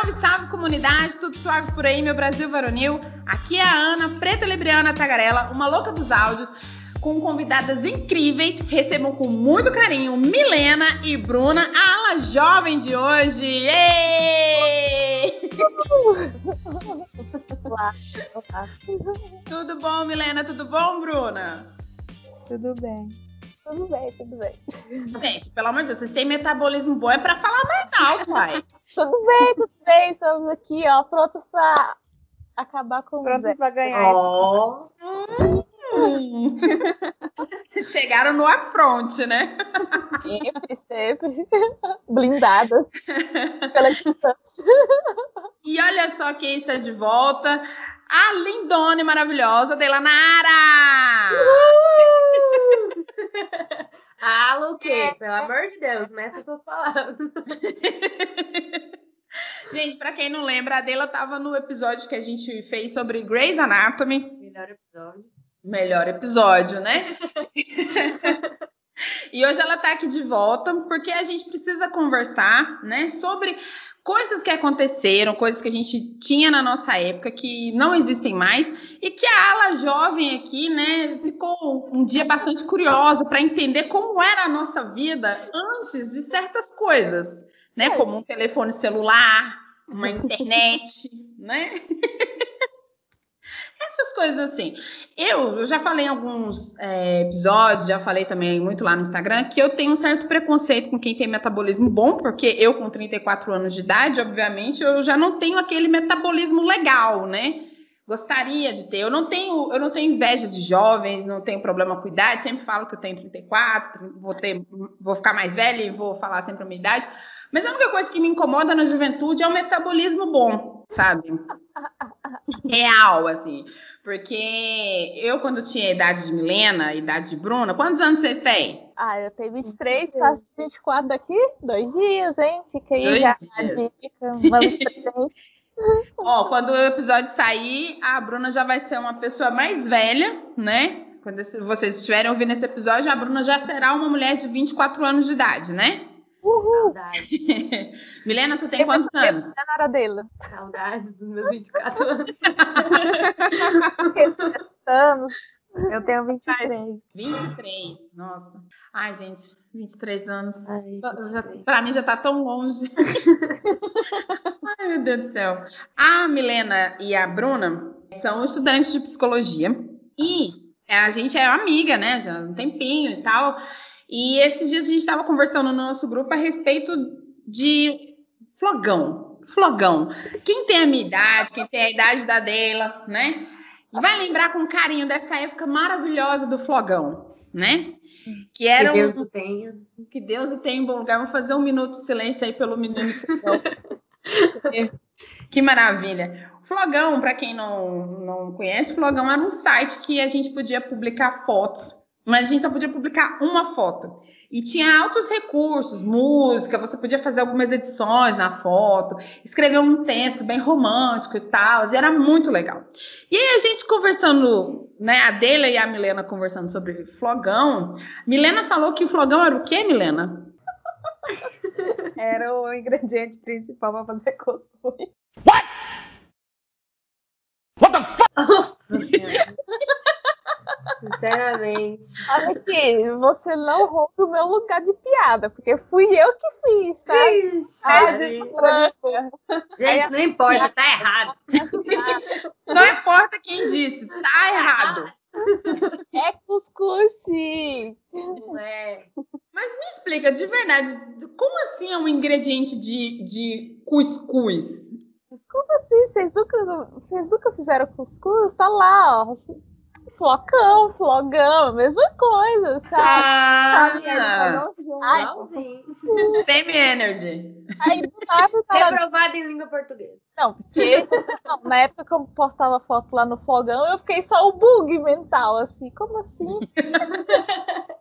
Salve, salve comunidade, tudo suave por aí, meu Brasil varonil. Aqui é a Ana, preta libriana tagarela, uma louca dos áudios, com convidadas incríveis. Recebam com muito carinho Milena e Bruna, a ala jovem de hoje. Ei! Olá, olá. Tudo bom, Milena? Tudo bom, Bruna? Tudo bem. Tudo bem, tudo bem. Gente, pelo amor de Deus, vocês têm metabolismo bom é pra falar mais alto, pai. Tudo bem, tudo bem. Estamos aqui, ó, prontos pra acabar com o Pronto Zé. pra ganhar. Ó. Hum. Chegaram no afronte, né? Sempre, sempre. Blindadas pela distância. E olha só quem está de volta. A lindona e maravilhosa Delanara! Fala o quê? Pelo amor de Deus, meça suas palavras. Gente, pra quem não lembra, a Adela tava no episódio que a gente fez sobre Grey's Anatomy. Melhor episódio. Melhor episódio, né? e hoje ela tá aqui de volta porque a gente precisa conversar, né, sobre coisas que aconteceram, coisas que a gente tinha na nossa época que não existem mais e que a ala jovem aqui, né, ficou um dia bastante curiosa para entender como era a nossa vida antes de certas coisas, né, como um telefone celular, uma internet, né? Essas coisas assim. Eu, eu já falei em alguns é, episódios, já falei também muito lá no Instagram, que eu tenho um certo preconceito com quem tem metabolismo bom, porque eu, com 34 anos de idade, obviamente, eu já não tenho aquele metabolismo legal, né? Gostaria de ter. Eu não tenho, eu não tenho inveja de jovens, não tenho problema com idade, sempre falo que eu tenho 34, vou, ter, vou ficar mais velha e vou falar sempre a minha idade. Mas a única coisa que me incomoda na juventude é o metabolismo bom, sabe? Real, assim. Porque eu, quando tinha a idade de Milena, a idade de Bruna, quantos anos vocês têm? Ah, eu tenho 23, faço 24 daqui, dois dias, hein? Fica aí Dois já dias. Ó, quando o episódio sair, a Bruna já vai ser uma pessoa mais velha, né? Quando vocês estiverem ouvindo esse episódio, a Bruna já será uma mulher de 24 anos de idade, né? Uhul! Milena, você tem quantos anos? É na hora dele. Saudades dos meus 24 anos. Anos. Eu tenho 23. 23. Nossa. Ai, gente, 23 anos. Ai, Já, pra mim já tá tão longe. Ai, meu Deus do céu. A Milena e a Bruna são estudantes de psicologia. E a gente é amiga, né? Já há um tempinho e tal. E esses dias a gente estava conversando no nosso grupo a respeito de flogão. Flogão. Quem tem a minha idade, quem tem a idade da dela, né? Vai lembrar com carinho dessa época maravilhosa do flogão, né? Que Que era um- Deus o tenha. que Deus o tenha em bom lugar. Vamos fazer um minuto de silêncio aí pelo menino. Que maravilha. O Flogão, para quem não, não conhece, o Flogão era um site que a gente podia publicar fotos, mas a gente só podia publicar uma foto. E tinha altos recursos, música, você podia fazer algumas edições na foto, escrever um texto bem romântico e tal, e era muito legal. E aí a gente conversando, né, a Dela e a Milena conversando sobre flogão, Milena falou que o flogão era o quê, Milena? Era o ingrediente principal para fazer cosplay. Sinceramente. Olha aqui, você não roube o meu lugar de piada, porque fui eu que fiz, tá? Ixi, Ai. Gente, não importa, tá errado. Não importa quem disse, tá errado. É cuscuz, sim. Não é. Mas me explica, de verdade, como assim é um ingrediente de, de cuscuz? Como assim? Vocês nunca, vocês nunca fizeram cuscuz? Tá lá, ó. Flocão, flogão, a mesma coisa, sabe? Ah, Ai, Igualzinho. semi-energy. Aí do nada Reprovado em língua portuguesa. Não, porque não, na época que eu postava foto lá no fogão, eu fiquei só o bug mental, assim. Como assim?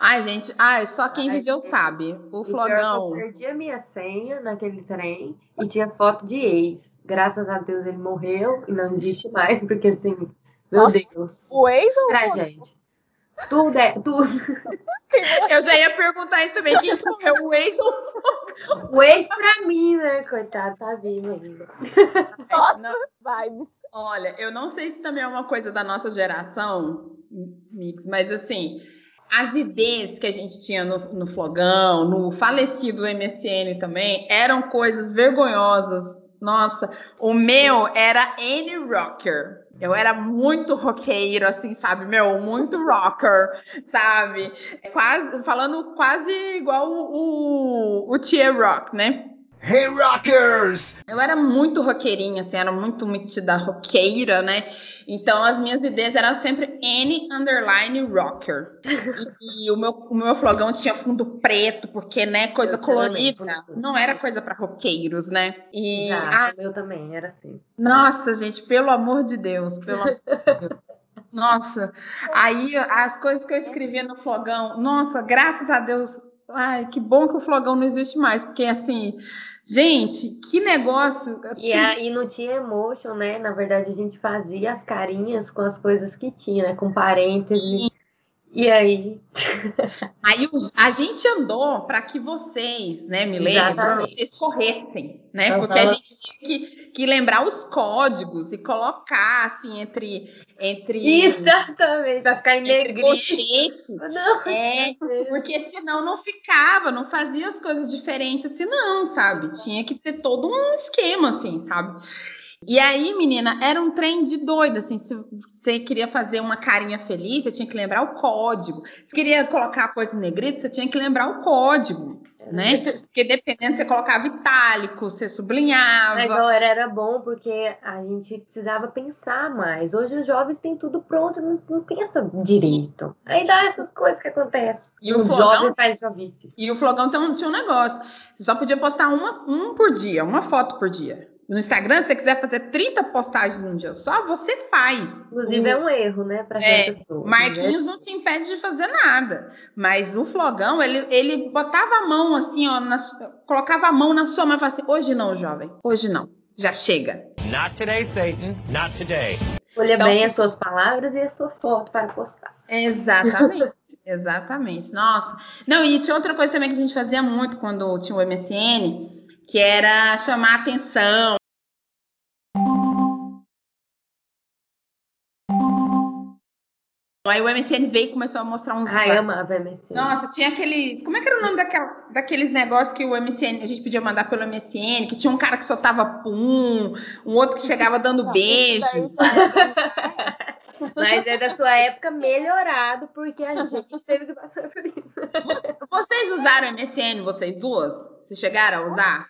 Ai, gente, ai, só quem Ai, viveu gente. sabe. O E flogão. Eu perdi a minha senha naquele trem e tinha foto de ex. Graças a Deus ele morreu e não existe mais, porque assim, meu Nossa. Deus. O ex ou o Tragédia. Tudo é, tudo. Eu já ia perguntar isso também. Quem morreu, o ex ou O ex pra mim, né? Coitado, tá vivo ainda. Nossa, Não. vibes. Olha, eu não sei se também é uma coisa da nossa geração, Mix, mas assim, as ideias que a gente tinha no, no Flogão, no falecido MSN também, eram coisas vergonhosas. Nossa, o meu era Annie Rocker. Eu era muito roqueiro, assim, sabe? Meu, muito rocker, sabe? Quase, falando quase igual o, o, o Tia Rock, né? Hey Rockers! Eu era muito roqueirinha, assim, era muito metida roqueira, né? Então as minhas ideias eram sempre N underline rocker. E, e o, meu, o meu flogão tinha fundo preto, porque, né, coisa Eu também, colorida. preto. Não era coisa para roqueiros, né? E Exato, ah, o meu também era assim. nossa, gente, pelo amor de Deus, pelo amor de Deus. Nossa, aí as coisas que eu escrevia no flogão, nossa, graças a Deus, ai, que bom que o flogão não existe mais, porque assim, gente, que negócio. E aí não tinha emotion, né? Na verdade, a gente fazia as carinhas com as coisas que tinha, né? Com parênteses. E aí. Aí a gente andou para que vocês, né, Exatamente. vocês corressem, né? Aham. Porque a gente tinha que, que lembrar os códigos e colocar assim entre entre Exatamente, vai ficar em. Não. É, porque senão não ficava, não fazia as coisas diferentes assim, não, sabe? Tinha que ter todo um esquema, assim, sabe? E aí, menina, era um trem de doido, assim, se você queria fazer uma carinha feliz, você tinha que lembrar o código. Se queria colocar a coisa em negrito, você tinha que lembrar o código, né? Porque dependendo, você colocava itálico, você sublinhava. Mas olha, era bom porque a gente precisava pensar mais. Hoje os jovens têm tudo pronto, não, não pensa direito. Aí dá essas coisas que acontecem. E o o flogão? jovem faz jovice. E o Flogão tinha um negócio. Você só podia postar uma, um por dia, uma foto por dia. No Instagram, se você quiser fazer 30 postagens num dia só, você faz. Inclusive O- é um erro, né, para É, certas pessoas. Marquinhos não te impede de fazer nada. Mas o Flogão, ele, ele botava a mão assim, ó, na colocava a mão na sua mão e falava assim: hoje não, jovem, hoje não. Já chega. Not today, Satan. Not today. Escolha Então- bem as suas palavras e a sua foto para postar. Exatamente. Exatamente. Nossa. Não, e tinha outra coisa também que a gente fazia muito quando tinha o MSN, que era chamar atenção. Aí o MSN veio e começou a mostrar uns. Ai, eu amava MSN. Nossa, tinha aquele. Como é que era o nome daquela, daqueles negócios que o MSN, a gente podia mandar pelo MSN, que tinha um cara que soltava pum, um outro que chegava dando Não, beijo. Mas é da sua época melhorado, porque a gente teve que passar por isso. Vocês usaram MSN, vocês duas? Vocês chegaram a usar?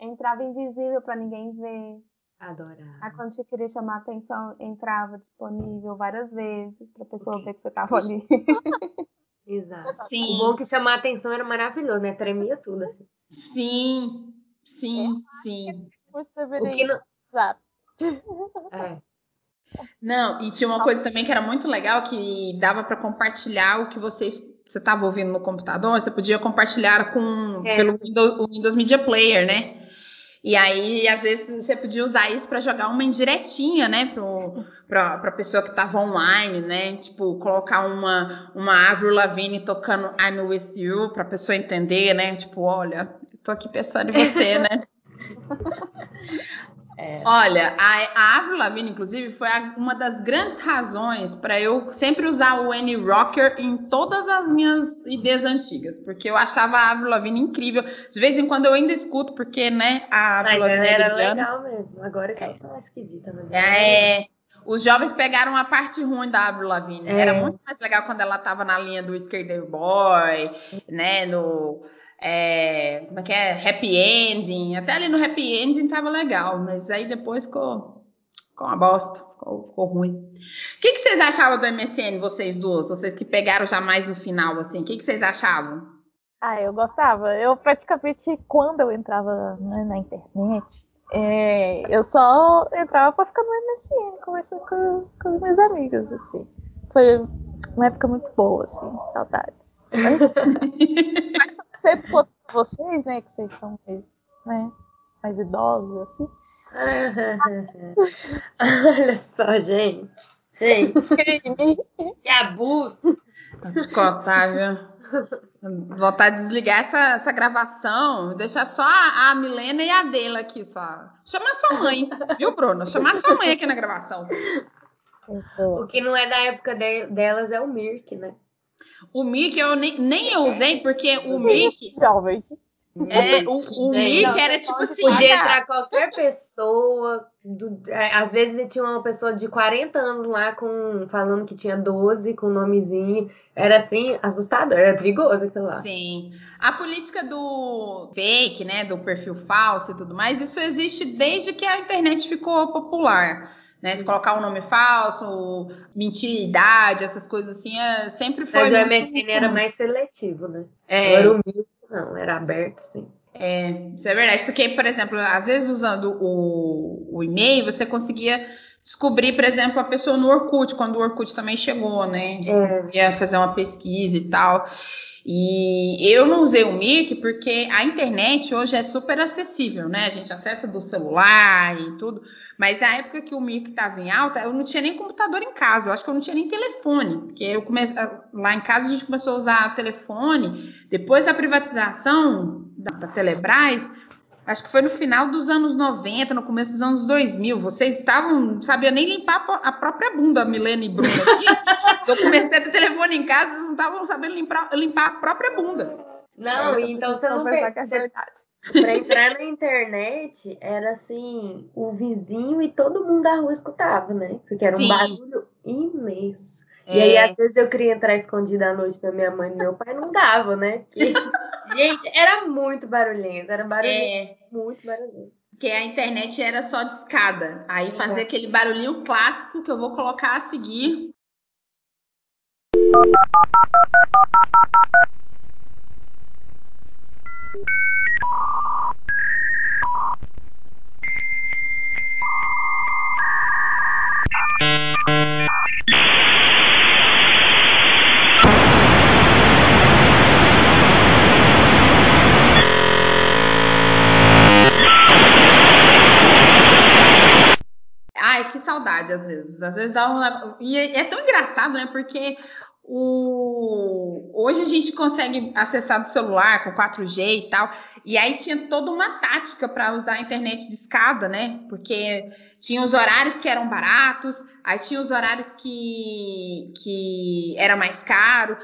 Entrava invisível pra ninguém ver. Aí Adorava. quando você queria chamar a atenção, entrava disponível várias vezes pra pessoa ver que você tava ali. Exato. O Sim, bom é que chamar a atenção era maravilhoso, né? Tremia tudo, assim. sim, sim, sim. Você O que não... É. Não, e tinha uma coisa também que era muito legal, que dava para compartilhar o que vocês você estava ouvindo no computador, você podia compartilhar com É. pelo Windows, o Windows Media Player, né? E aí, às vezes, você podia usar isso para jogar uma indiretinha, né, para a pessoa que estava online, né? Tipo, colocar uma, uma Avril Lavigne tocando I'm With You para a pessoa entender, né? Tipo, olha, tô aqui pensando em você, né? É. Olha, a, a Avril Lavigne, inclusive, foi a- uma das grandes razões para eu sempre usar o N Rocker em todas as minhas ideias antigas, porque eu achava a Avril Lavigne incrível. De vez em quando eu ainda escuto, porque, né, a Avril Lavigne é era legal mesmo. Agora que ela tá esquisita, mas ela É, os jovens pegaram a parte ruim da Avril Lavigne. É. Era muito mais legal quando ela tava na linha do Skater Boy, né, no é, como é que é? Happy Ending. Até ali no Happy Ending tava legal, mas aí depois ficou, ficou uma bosta, ficou, ficou ruim. O que, que vocês achavam do MSN, vocês duas? Vocês que pegaram já mais no final, assim, o que, que vocês achavam? Ah, eu gostava. Eu praticamente, quando eu entrava né, na internet, é, eu só entrava pra ficar no MSN, conversando com, com os meus amigos, assim. Foi uma época muito boa, assim, saudades. Sempre conto pra vocês, né, que vocês são mais, né, mais idosos, assim. Olha só, gente. Gente, que abuso. Vou te viu? Voltar a desligar essa, essa gravação, deixar só a, a Milena e a Adela aqui só. Chamar sua mãe, viu, Bruno? Chamar sua mãe aqui na gravação. O que não é da época de- delas é o Mirk, né? O Mickey eu nem, nem eu usei, porque o Mickey. Jovem. É, o, o Mickey era tipo assim. Podia olha, entrar qualquer pessoa. do- é, às vezes tinha uma pessoa de 40 anos lá com falando que tinha 12 com nomezinho. Era assim, assustador, era perigoso aquilo lá. Sim. A política do fake, né, do perfil falso e tudo mais, isso existe desde que a internet ficou popular. Né, se colocar um nome falso, mentir idade, essas coisas assim, é- sempre foi. Mas o muito MSN era comum. mais seletivo, né? É, Agora o Mirk não, era aberto, sim. é, isso é verdade. Porque, por exemplo, às vezes usando o, o e-mail, você conseguia descobrir, por exemplo, a pessoa no Orkut, quando o Orkut também chegou, né? É. Ia fazer uma pesquisa e tal. E eu não usei o Mirk porque a internet hoje é super acessível, né? A gente acessa do celular e tudo. Mas na época que o Mirk estava em alta, eu não tinha nem computador em casa. Eu acho que eu não tinha nem telefone. Porque eu comecei, lá em casa a gente começou a usar telefone. Depois da privatização da, da Telebrás, acho que foi no final dos anos 90, no começo dos anos 2000. Vocês estavam, não sabiam nem limpar a própria bunda, Milena e Bruno aqui. eu comecei a ter telefone em casa, vocês não estavam sabendo limpar, limpar a própria bunda. Não, É, então você não verdade. Pra entrar na internet, era assim, o vizinho e todo mundo da rua escutava, né? Porque era um Sim. barulho imenso. E aí, É. às vezes, eu queria entrar escondida à noite da minha mãe e do meu pai, não dava, né? Porque, gente, era muito barulhento, era barulhento, É, muito barulhento. porque a internet era só de escada. Aí fazia aquele barulhinho clássico que eu vou colocar a seguir. Que saudade, às vezes. Às vezes dá um. E é é tão engraçado, né? Porque o... hoje a gente consegue acessar do celular com 4G e tal. E aí tinha toda uma tática para usar a internet de escada, né? Porque tinha os horários que eram baratos, aí tinha os horários que, que era mais caro.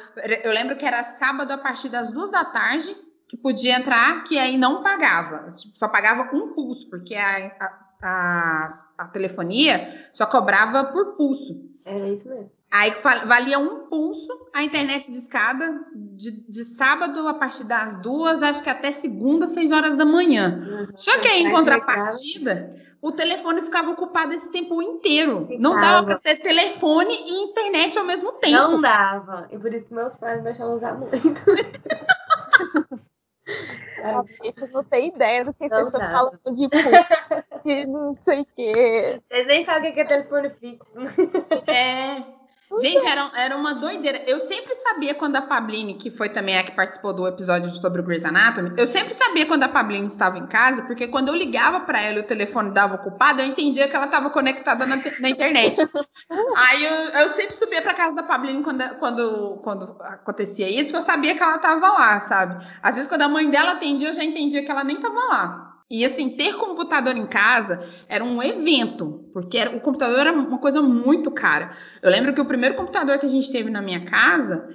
Eu lembro que era sábado a partir das duas da tarde que podia entrar, que aí não pagava. Tipo, Só pagava um pulso, porque a, a, a, a telefonia só cobrava por pulso. Era isso mesmo. Aí valia um pulso a internet de escada de, de sábado a partir das duas, acho que até segunda, seis horas da manhã. Só que aí, em contrapartida, o telefone ficava ocupado esse tempo inteiro. Não dava para ter telefone e internet ao mesmo tempo. Não dava. E por isso que meus pais não deixavam usar muito. A bicha não tem ideia do que Não vocês estão falando de puta, de não sei o quê. Vocês nem sabem o que é telefone fixo. É. Gente, era, era uma doideira. Eu sempre sabia quando a Pabline, que foi também a que participou do episódio sobre o Grey's Anatomy, eu sempre sabia quando a Pabline estava em casa, porque quando eu ligava para ela e o telefone dava ocupado, eu entendia que ela estava conectada na, na internet. Aí eu, eu sempre subia para casa da Pabline quando, quando, quando acontecia isso, porque eu sabia que ela estava lá, sabe? Às vezes, quando a mãe dela atendia, eu já entendia que ela nem estava lá. E assim, ter computador em casa era um evento, porque era- o computador era uma coisa muito cara. Eu lembro que o primeiro computador que a gente teve na minha casa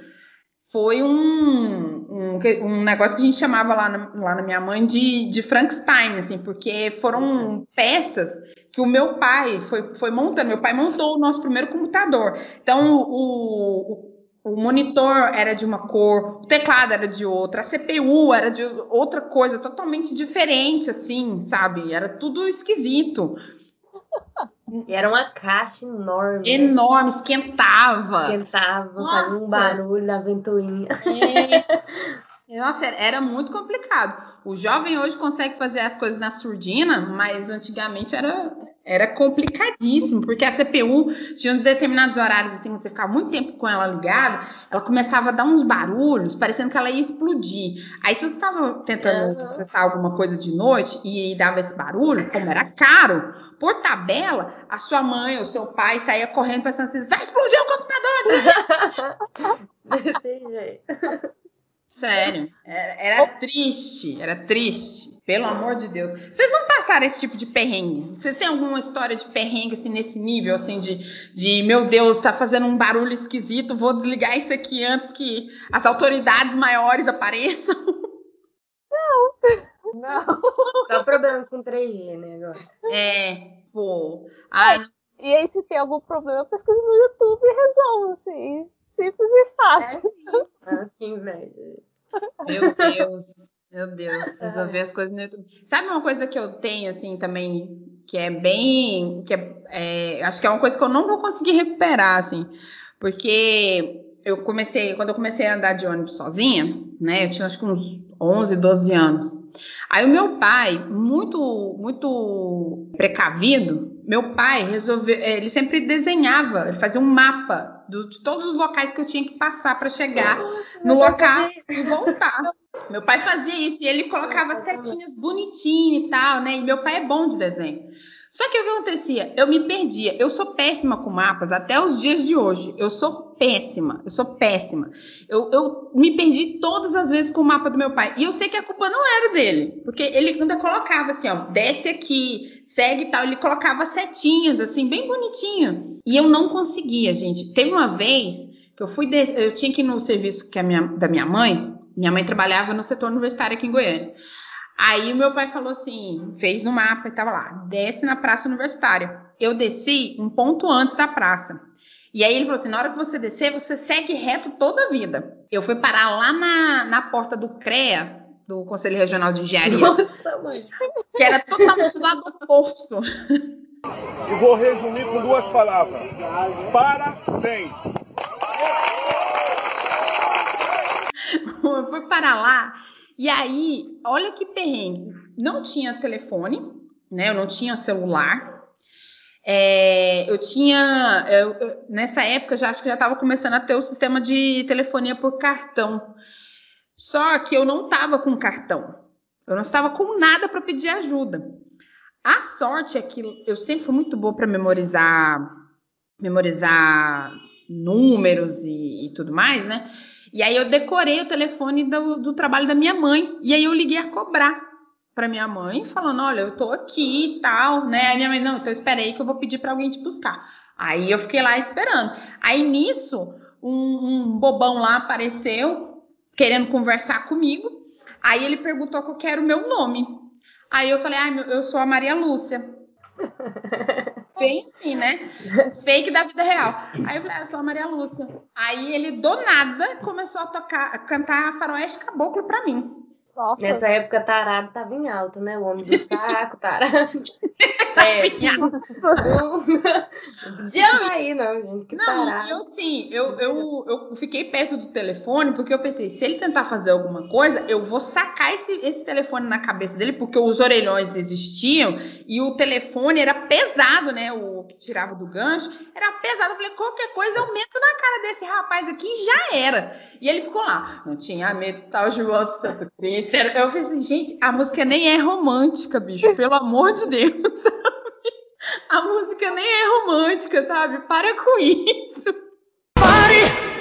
foi um, um, um negócio que a gente chamava lá na, lá na minha mãe de, de Frankenstein, assim, porque foram peças que o meu pai foi, foi montando. Meu pai montou o nosso primeiro computador. Então, o, o, o monitor era de uma cor, o teclado era de outra, a CPU era de outra coisa, totalmente diferente, assim, sabe? Era tudo esquisito. Era uma caixa enorme. Enorme, esquentava. Esquentava, Nossa. fazia um barulho da ventoinha. É. Nossa, era muito complicado. O jovem hoje consegue fazer as coisas na surdina, mas antigamente era, era complicadíssimo, porque a CPU tinha determinados horários assim, você ficava muito tempo com ela ligada, ela começava a dar uns barulhos, parecendo que ela ia explodir. Aí se você estava tentando uhum. acessar alguma coisa de noite e dava esse barulho, como era caro, por tabela, a sua mãe ou seu pai saía correndo pensando assim, vai explodir o computador! Desse jeito. Sério, era, era, triste, era triste, pelo amor de Deus. Vocês não passaram esse tipo de perrengue? Vocês têm alguma história de perrengue assim nesse nível, assim de, de meu Deus, tá fazendo um barulho esquisito, vou desligar isso aqui antes que as autoridades maiores apareçam? Não, não. Dá problemas com 3G, né agora? É, pô. Ai, e aí se tem algum problema, pesquisa no YouTube e resolve assim. Simples e fácil. É assim, assim velho. Meu Deus, meu Deus, resolver as coisas no YouTube. Sabe uma coisa que eu tenho, assim, também, que é bem. que é, é, Acho que é uma coisa que eu não vou conseguir recuperar, assim, porque eu comecei, quando eu comecei a andar de ônibus sozinha, né, eu tinha acho que uns 11, 12 anos. Aí o meu pai, muito, muito precavido, meu pai resolveu, ele sempre desenhava, ele fazia um mapa de todos os locais que eu tinha que passar para chegar no local e voltar. Meu pai fazia isso e ele colocava setinhas bonitinho e tal, né? E meu pai é bom de desenho. Só que o que acontecia? Eu me perdia. Eu sou péssima com mapas até os dias de hoje. Eu sou péssima. Eu sou péssima. Eu, eu me perdi todas as vezes com o mapa do meu pai. E eu sei que a culpa não era dele. Porque ele ainda colocava assim, ó, desce aqui, segue e tal. Ele colocava setinhas, assim, bem bonitinho. E eu não conseguia, gente. Teve uma vez que eu fui. De... Eu tinha que ir no serviço que minha, da minha mãe. Minha mãe trabalhava no setor universitário aqui em Goiânia. Aí o meu pai falou assim, fez no mapa e tava lá, desce na praça universitária. Eu desci um ponto antes da praça. E aí ele falou assim, na hora que você descer, você segue reto toda a vida. Eu fui parar lá na, na porta do CREA, do Conselho Regional de Engenharia. Nossa, mãe. Que era totalmente do lado oposto. E vou resumir com duas palavras. Parabéns. Eu fui parar lá e aí, olha que perrengue. Não tinha telefone, né? Eu não tinha celular. É, eu tinha. Eu, eu, nessa época, já acho que já estava começando a ter o sistema de telefonia por cartão. Só que eu não estava com cartão. Eu não estava com nada para pedir ajuda. A sorte é que eu sempre fui muito boa para memorizar, memorizar números e, e tudo mais, né? E aí eu decorei o telefone do, do trabalho da minha mãe. E aí eu liguei a cobrar para minha mãe, falando: olha, eu tô aqui e tal, né? Aí minha mãe, não, então espera aí que eu vou pedir para alguém te buscar. Aí eu fiquei lá esperando. Aí nisso, um, um bobão lá apareceu, querendo conversar comigo. Aí ele perguntou qual era o meu nome. Aí eu falei: ah, eu sou a Maria Lúcia. Bem assim, né? Fake da vida real. Aí eu falei, ah, eu sou a Maria Lúcia. Aí ele, do nada, começou a tocar, a cantar Faroeste Caboclo pra mim. Nossa. Nessa época, tarado tava em alto, né? O homem do saco, tarado. é. Não, aí, não, gente. Que não, tarado. eu sim, eu, eu, eu fiquei perto do telefone porque eu pensei, se ele tentar fazer alguma coisa, eu vou sacar esse, esse telefone na cabeça dele, porque os orelhões existiam e o telefone era pesado, né? O que tirava do gancho era pesado. Eu falei, qualquer coisa eu meto na cara desse rapaz aqui e já era. E ele ficou lá, não tinha medo, tal João do Santo Cristo. Eu falei assim, gente, a música nem é romântica, bicho, pelo amor de Deus? A música nem é romântica, sabe? Para com isso. Pare!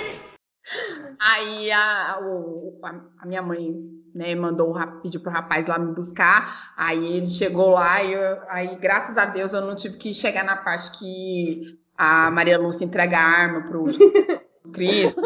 Aí a, o, a, minha mãe né, mandou pediu pro rapaz lá me buscar. Aí ele chegou lá e eu, aí, graças a Deus, eu não tive que chegar na parte que a Maria Lúcia entrega a arma pro Cristo.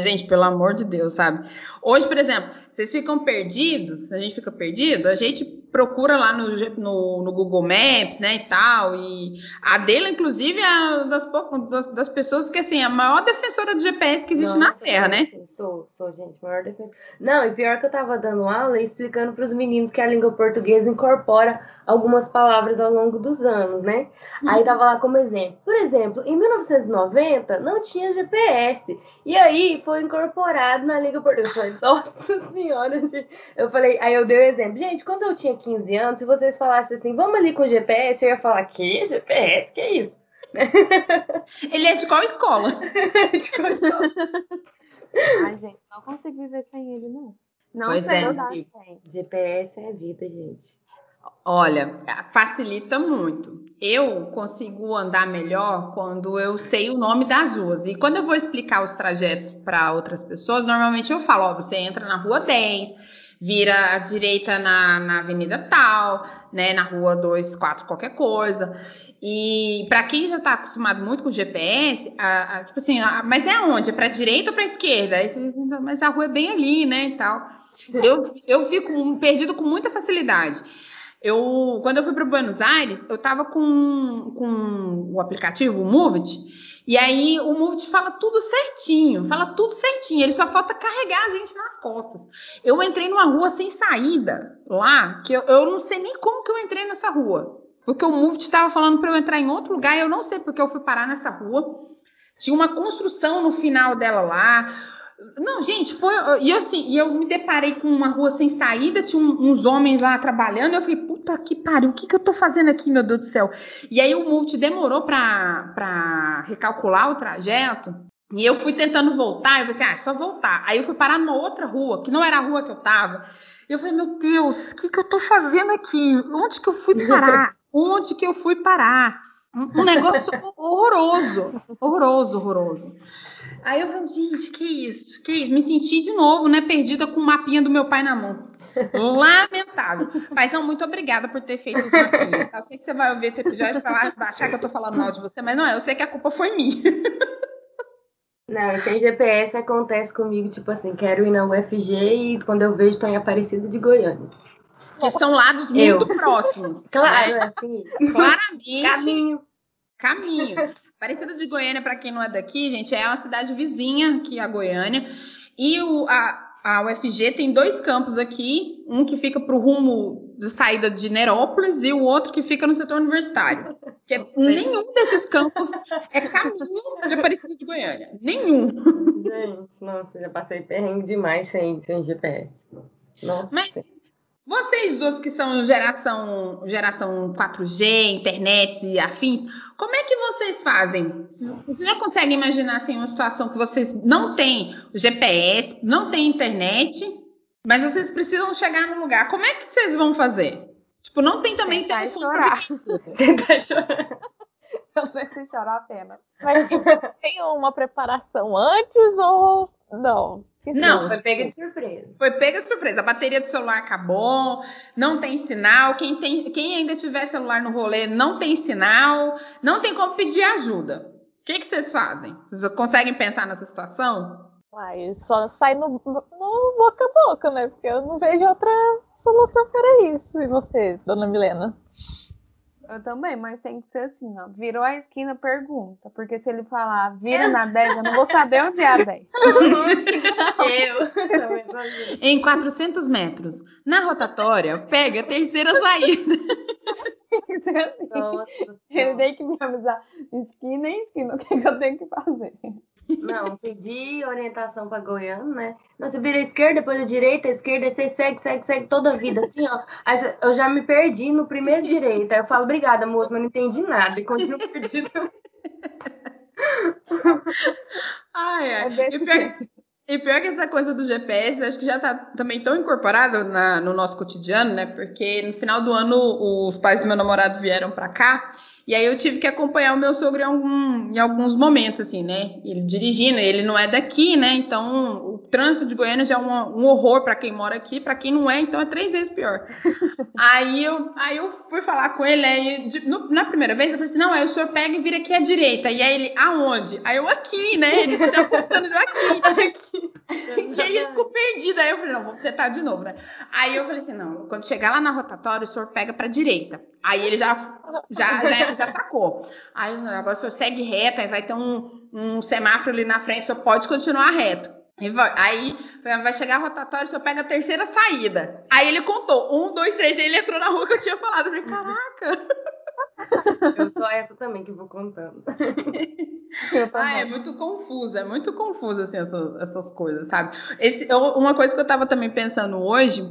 Gente, pelo amor de Deus, sabe? Hoje, por exemplo, vocês ficam perdidos, a gente fica perdido, a gente procura lá no, no, no, Google Maps, né, e tal, e a dele, inclusive, é das, das, das, pessoas que, assim, é a maior defensora do GPS que existe Nossa, na Terra, né? Sou, sou, gente, maior defensora. Não, e pior que eu tava dando aula e explicando para os meninos que a língua portuguesa incorpora algumas palavras ao longo dos anos, né? Hum. Aí tava lá como exemplo. Por exemplo, em 1990 não tinha GPS, e aí foi incorporado na língua portuguesa. Eu falei, nossa senhora, gente. Eu falei, aí eu dei o um exemplo. Gente, quando eu tinha 15 anos, se vocês falassem assim, vamos ali com GPS, eu ia falar, que GPS? Que é isso? Ele é de qual escola? de qual escola? Ai, gente, não consigo viver sem ele, não. Não pois sei, é, sem. GPS é vida, gente. Olha, facilita muito. Eu consigo andar melhor quando eu sei o nome das ruas. E quando eu vou explicar os trajetos para outras pessoas, normalmente eu falo: ó, você entra na rua 10, vira à direita na, na avenida tal, né, na rua 2, 4, qualquer coisa. E para quem já está acostumado muito com GPS, a, a, tipo assim, a, mas é onde? É para direita ou para esquerda? Aí você diz, mas a rua é bem ali, né, e tal. Eu, eu fico perdido com muita facilidade. Eu, quando eu fui para Buenos Aires, eu estava com, com o aplicativo, o Movit, e aí o Movit fala tudo certinho, fala tudo certinho, ele só falta carregar a gente nas costas. Eu entrei numa rua sem saída lá, que eu, eu não sei nem como que eu entrei nessa rua. Porque o Movit estava falando para eu entrar em outro lugar e eu não sei porque eu fui parar nessa rua. Tinha uma construção no final dela lá. Não, gente, foi. E assim, e eu me deparei com uma rua sem saída, tinha uns homens lá trabalhando, eu falei, puta que pariu, o que, que eu tô fazendo aqui, meu Deus do céu? E aí o multi demorou para recalcular o trajeto. E eu fui tentando voltar, eu pensei, ah, é só voltar. Aí eu fui parar numa outra rua, que não era a rua que eu tava. Eu falei, meu Deus, o que, que eu tô fazendo aqui? Onde que eu fui parar? Onde que eu fui parar? Um, negócio horroroso, horroroso, horroroso. Aí eu falei, gente, que isso? Que isso? Me senti de novo, né? Perdida com o mapinha do meu pai na mão. Lamentável. Paizão, muito obrigada por ter feito mapinhas. Tá? Eu sei que você vai ouvir esse episódio e falar, achar que eu tô falando mal de você, mas não é. Eu sei que a culpa foi minha. Não, e tem GPS acontece comigo, tipo assim, quero ir na UFG e quando eu vejo tô em Aparecida de Goiânia. Que são lados muito eu. próximos. Claro, né? assim. Claramente. Caminho. Caminho. Aparecida de Goiânia, para quem não é daqui, gente, é uma cidade vizinha aqui a Goiânia. E o, a, a UFG tem dois campos aqui, um que fica para o rumo de saída de Nerópolis e o outro que fica no setor universitário. Que é, nenhum desses campos é caminho de Aparecida de Goiânia. Nenhum. Gente, nossa, já passei perrengue demais sem, sem GPS. Nossa. Mas vocês duas que são geração, geração 4G, internet e afins, como é que vocês fazem? Vocês já conseguem imaginar assim, uma situação que vocês não têm GPS, não têm internet, mas vocês precisam chegar no lugar. Como é que vocês vão fazer? Tipo, não tem também Tentar chorar. Tentar chorar. Eu sempre chorar apenas. Mas tem uma preparação antes ou não? Não, foi pega de surpresa. Foi pega de surpresa. A bateria do celular acabou, não tem sinal. Quem, tem, quem ainda tiver celular no rolê não tem sinal, não tem como pedir ajuda. O que, que vocês fazem? Vocês conseguem pensar nessa situação? Uai, só sai no, no, boca a boca, né? Porque eu não vejo outra solução para isso. E você, dona Milena? Eu também, mas tem que ser assim, ó. Virou a esquina, pergunta. Porque se ele falar vira na 10, eu não vou saber onde é a 10. eu. em 400 metros. Na rotatória, pega a terceira saída. Nossa, ele tem que me avisar esquina em esquina o que, é que eu tenho que fazer. Não, pedi orientação para Goiânia, né? Não, você vira a esquerda, depois a direita, a esquerda, você segue, segue, segue toda a vida, assim, ó. Aí eu já me perdi no primeiro direito. Aí eu falo, obrigada, moço, mas não entendi nada. E continuo perdido. Ai, é. é e, pior, e pior que essa coisa do GPS, acho que já tá também tão incorporado na, no nosso cotidiano, né? Porque no final do ano os pais do meu namorado vieram para cá. E aí eu tive que acompanhar o meu sogro em, algum, em alguns momentos, assim, né? Ele dirigindo, ele não é daqui, né? Então trânsito de Goiânia já é um, um horror para quem mora aqui, para quem não é, então é três vezes pior. aí, eu, aí eu fui falar com ele, aí, de, no, na primeira vez eu falei assim, não, aí o senhor pega e vira aqui à direita. E aí ele, aonde? Aí eu aqui, né? Ele já apontando eu aqui. e aí ele ficou perdido. Aí eu falei, não, vou tentar de novo, né? Aí eu falei assim, não, quando chegar lá na rotatória, o senhor pega pra direita. Aí ele já, já, já, já sacou. Aí agora o senhor segue reto, aí vai ter um, um semáforo ali na frente, o senhor pode continuar reto. Aí vai chegar a rotatória, senhor pega a terceira saída. Aí ele contou, um, dois, três, e ele entrou na rua que eu tinha falado. Eu falei, caraca! Eu sou essa também que vou contando. ah, é muito confuso, é muito confuso assim, essas, essas coisas, sabe? Esse, eu, uma coisa que eu tava também pensando hoje,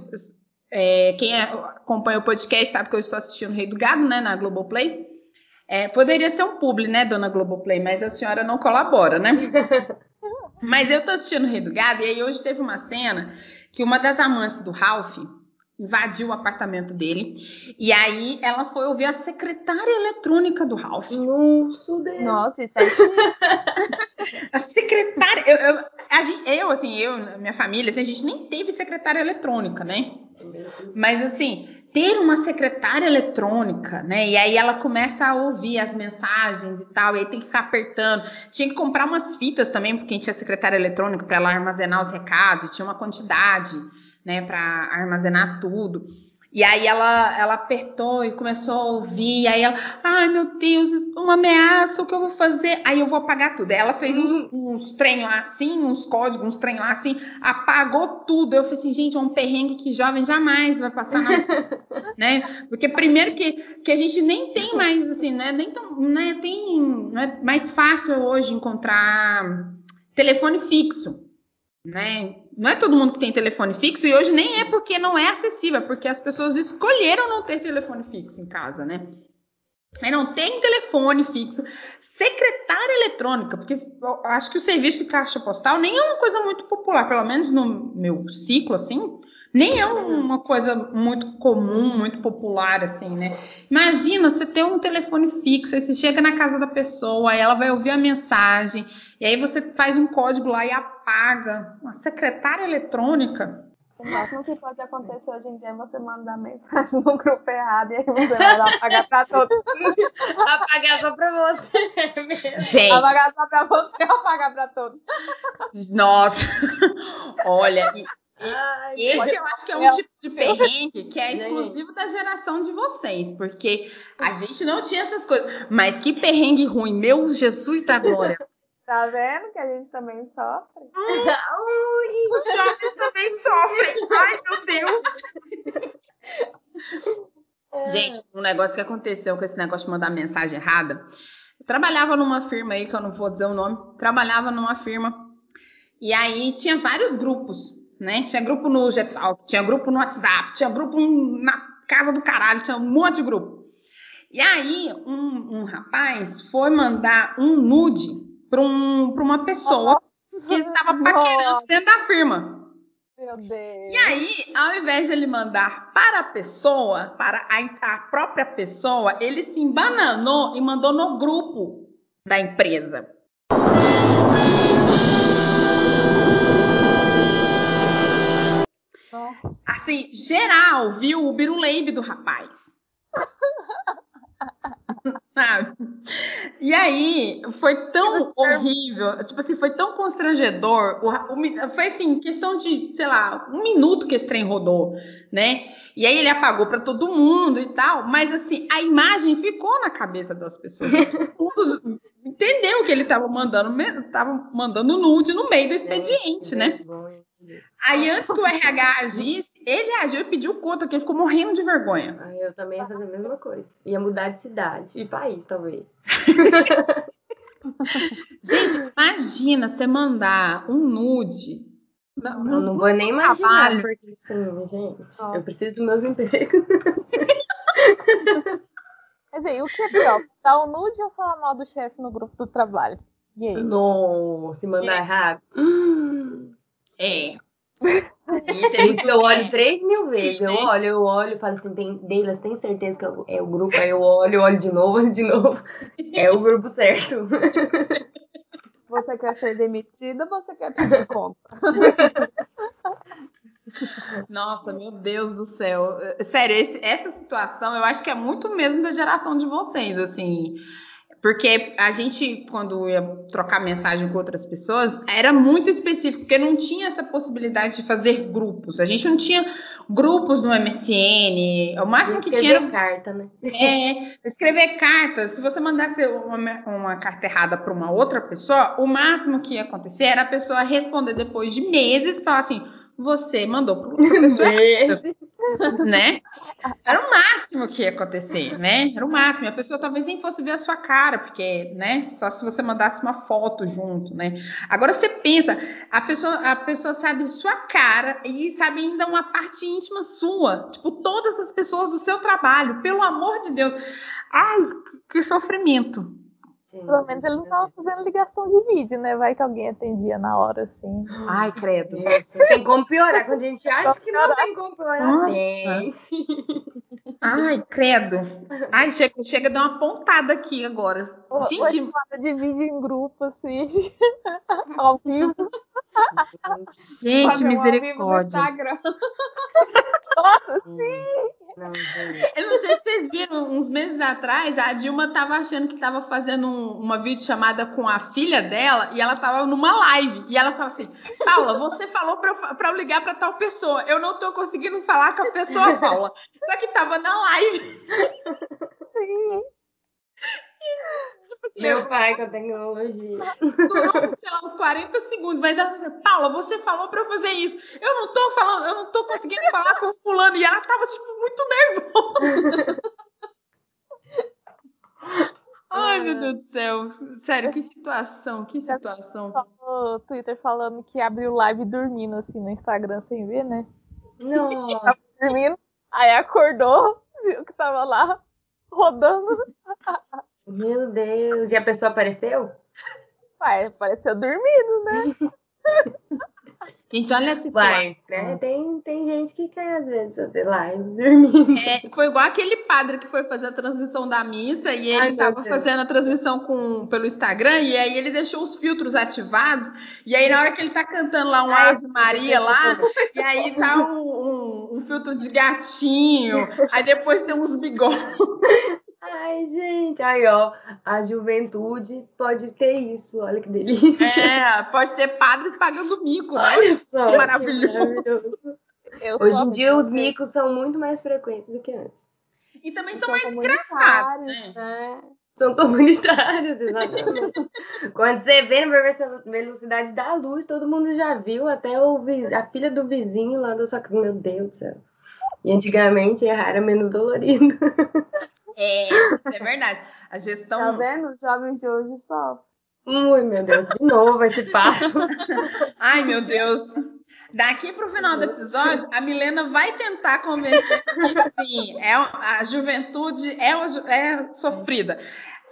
é, quem é, acompanha o podcast sabe que eu estou assistindo Rei do Gado, né, na Globoplay. É, poderia ser um publi, né, dona Globoplay, mas a senhora não colabora, né? mas eu tô assistindo Rei do Gado e aí hoje teve uma cena que uma das amantes do Ralph invadiu o apartamento dele. E aí ela foi ouvir a secretária eletrônica do Ralph. Nossa, Deus. Nossa, isso é A secretária. Eu, eu, a gente, eu, assim, eu, minha família, assim, a gente nem teve secretária eletrônica, né? Mas assim, ter uma secretária eletrônica, né? E aí ela começa a ouvir as mensagens e tal, e aí tem que ficar apertando. Tinha que comprar umas fitas também, porque tinha secretária eletrônica para ela armazenar os recados, tinha uma quantidade né, para armazenar tudo. E aí ela, ela apertou e começou a ouvir. E aí ela, ai meu Deus, uma ameaça, o que eu vou fazer? Aí eu vou apagar tudo. Aí ela fez uns, uns trem lá assim, uns códigos, uns trem lá assim, apagou tudo. Eu falei assim, gente, é um perrengue que jovem jamais vai passar na. né? Porque primeiro que, que a gente nem tem mais, assim, né? Nem tão, né? Tem, não é mais fácil hoje encontrar telefone fixo né? Não é todo mundo que tem telefone fixo e hoje nem é porque não é acessível, é porque as pessoas escolheram não ter telefone fixo em casa, né? Aí não tem telefone fixo, secretária eletrônica, porque acho que o serviço de caixa postal nem é uma coisa muito popular, pelo menos no meu ciclo, assim, nem é uma coisa muito comum, muito popular, assim, né? Imagina você ter um telefone fixo, aí você chega na casa da pessoa, ela vai ouvir a mensagem, e aí você faz um código lá e apaga. Uma secretária eletrônica. O máximo que pode acontecer hoje em dia é você mandar mensagem no grupo errado e aí você vai apagar pra todos. apagar só pra você mesmo. Gente. Apagar só pra você e apagar pra todos. Nossa. Olha, e, Ai, esse eu acho que é um tipo de perrengue que é exclusivo da geração de vocês, porque a gente não tinha essas coisas. Mas que perrengue ruim, meu Jesus da glória. Tá vendo que a gente também sofre? Os jovens também sofrem. Ai, meu Deus. É. Gente, um negócio que aconteceu com esse negócio de mandar mensagem errada. Eu trabalhava numa firma aí, que eu não vou dizer o nome, trabalhava numa firma. E aí tinha vários grupos, né? Tinha grupo no Getal, tinha grupo no WhatsApp, tinha grupo na casa do caralho, tinha um monte de grupo. E aí, um, um rapaz foi mandar um nude para um, uma pessoa que ele estava paquerando dentro da firma. Meu Deus. E aí, ao invés de ele mandar para a pessoa, para a, a própria pessoa, ele se embananou e mandou no grupo da empresa. Nossa. Assim, geral viu o biruleibe do rapaz. Sabe? E aí, foi tão horrível, tipo assim, foi tão constrangedor. O, o, foi assim, questão de, sei lá, um minuto que esse trem rodou, né? E aí ele apagou para todo mundo e tal, mas assim, a imagem ficou na cabeça das pessoas. Entendeu que ele estava mandando, tava mandando nude no meio do expediente, né? Aí, antes que o RH agisse, ele agiu e pediu conta, porque ele ficou morrendo de vergonha. Ah, eu também ia fazer a mesma coisa. Ia mudar de cidade e país, talvez. Gente, imagina você mandar um nude. Não, não, não vou nem imaginar, trabalho. porque sim, gente, Nossa. eu preciso dos meus empregos. Quer dizer, o que é pior? Dar um nude ou falar mal do chefe no grupo do trabalho? E aí? Não, se mandar é. errado. Hum. É. Isso eu olho três mil vezes. Eu olho, eu olho e falo assim, tem, Deilas, tem certeza que é o grupo? Aí eu olho, olho de novo, olho de novo. É o grupo certo. Você quer ser demitida ou você quer pedir conta? Nossa, meu Deus do céu. Sério, esse- essa situação eu acho que é muito mesmo da geração de vocês, assim. Porque a gente, quando ia trocar mensagem com outras pessoas, era muito específico, porque não tinha essa possibilidade de fazer grupos. A gente não tinha grupos no MSN. O máximo que tinha Escrever carta, né? é, escrever cartas. Se você mandasse uma, uma carta errada para uma outra pessoa, o máximo que ia acontecer era a pessoa responder depois de meses e falar assim: você mandou para outra pessoa né? Era o máximo que ia acontecer, né? Era o máximo. E a pessoa talvez nem fosse ver a sua cara, porque, né? Só se você mandasse uma foto junto, né? Agora você pensa, a pessoa, a pessoa sabe sua cara e sabe ainda uma parte íntima sua. Tipo, todas as pessoas do seu trabalho, pelo amor de Deus. Ai, que sofrimento. Pelo menos ele não tava fazendo ligação de vídeo, né? Vai que alguém atendia na hora, assim. Ai, credo. Tem como piorar. Quando a gente acha que não tem como piorar, Nossa. tem. Ai, credo. Ai, chega, chega a dar uma pontada aqui agora. Ou Gente, chamada de vídeo em grupo, assim, ao vivo. gente, um ao vivo no misericórdia. Não. Eu não sei se vocês viram, uns meses atrás, a Dilma tava achando que tava fazendo um- uma videochamada com a filha dela e ela tava numa live. E ela falou assim: Paula, você falou pra eu, ligar pra tal pessoa. Eu não tô conseguindo falar com a pessoa, Paula. Só que tava na live. sim. Tipo assim, Meu pai com a tecnologia. durou, sei lá, uns 40 segundos. Mas ela falou assim: Paula, você falou pra eu fazer isso. Eu não tô falando, eu não tô conseguindo falar com o fulano. E ela tava, tipo, muito nervosa. Ai, meu Deus do céu. Sério, que situação, que situação. No Twitter falando que abriu live dormindo, assim, no Instagram, sem ver, né? Nossa. Dormindo. Aí acordou, viu que tava lá, rodando. Meu Deus. E a pessoa apareceu? Ué, pareceu dormindo, né? Gente, olha situação. Vai, né? Tem, tem gente que quer, às vezes, fazer live dormindo. É, foi igual aquele padre que foi fazer a transmissão da missa e ele Ai, meu tava Deus. fazendo a transmissão com, pelo Instagram e aí ele deixou os filtros ativados e aí na hora que ele tá cantando lá um Ai, Ave Maria lá e aí tá um, um- um filtro de gatinho, aí depois tem uns bigodes. Ai, gente. Aí, ó. A juventude pode ter isso. Olha que delícia. É, pode ter padres pagando mico, né? Olha só. Que maravilhoso. Eu Hoje sou em dia, os que- micos são muito mais frequentes do que antes. E também São são mais engraçados, né? né? São comunitários, exatamente. Quando você vê na veloci- velocidade da luz, todo mundo já viu, até o viz- a filha do vizinho lá do sua casa. Meu Deus do céu. E antigamente errar era menos dolorido. É, isso é verdade. A gestão. Tá vendo? Os jovens de hoje sofrem. Ui, meu Deus, de novo esse papo. Ai, meu Deus. Daqui pro final do episódio, a Milena vai tentar convencer que sim, é, a juventude é, o é sofrida.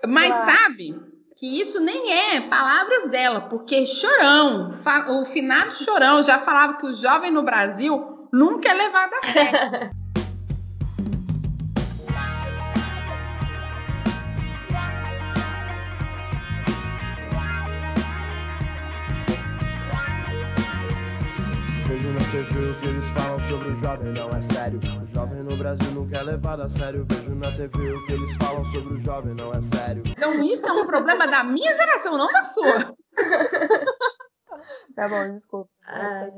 Mas Claro. sabe que isso nem é palavras dela, porque Chorão, o finado Chorão já falava que o jovem no Brasil nunca é levado a sério. jovem, não é sério. O jovem no Brasil nunca é levado a sério. Vejo na TV o que eles falam sobre o jovem, não é sério. Então isso é um problema da minha geração, não da sua. Tá bom, desculpa. Ai,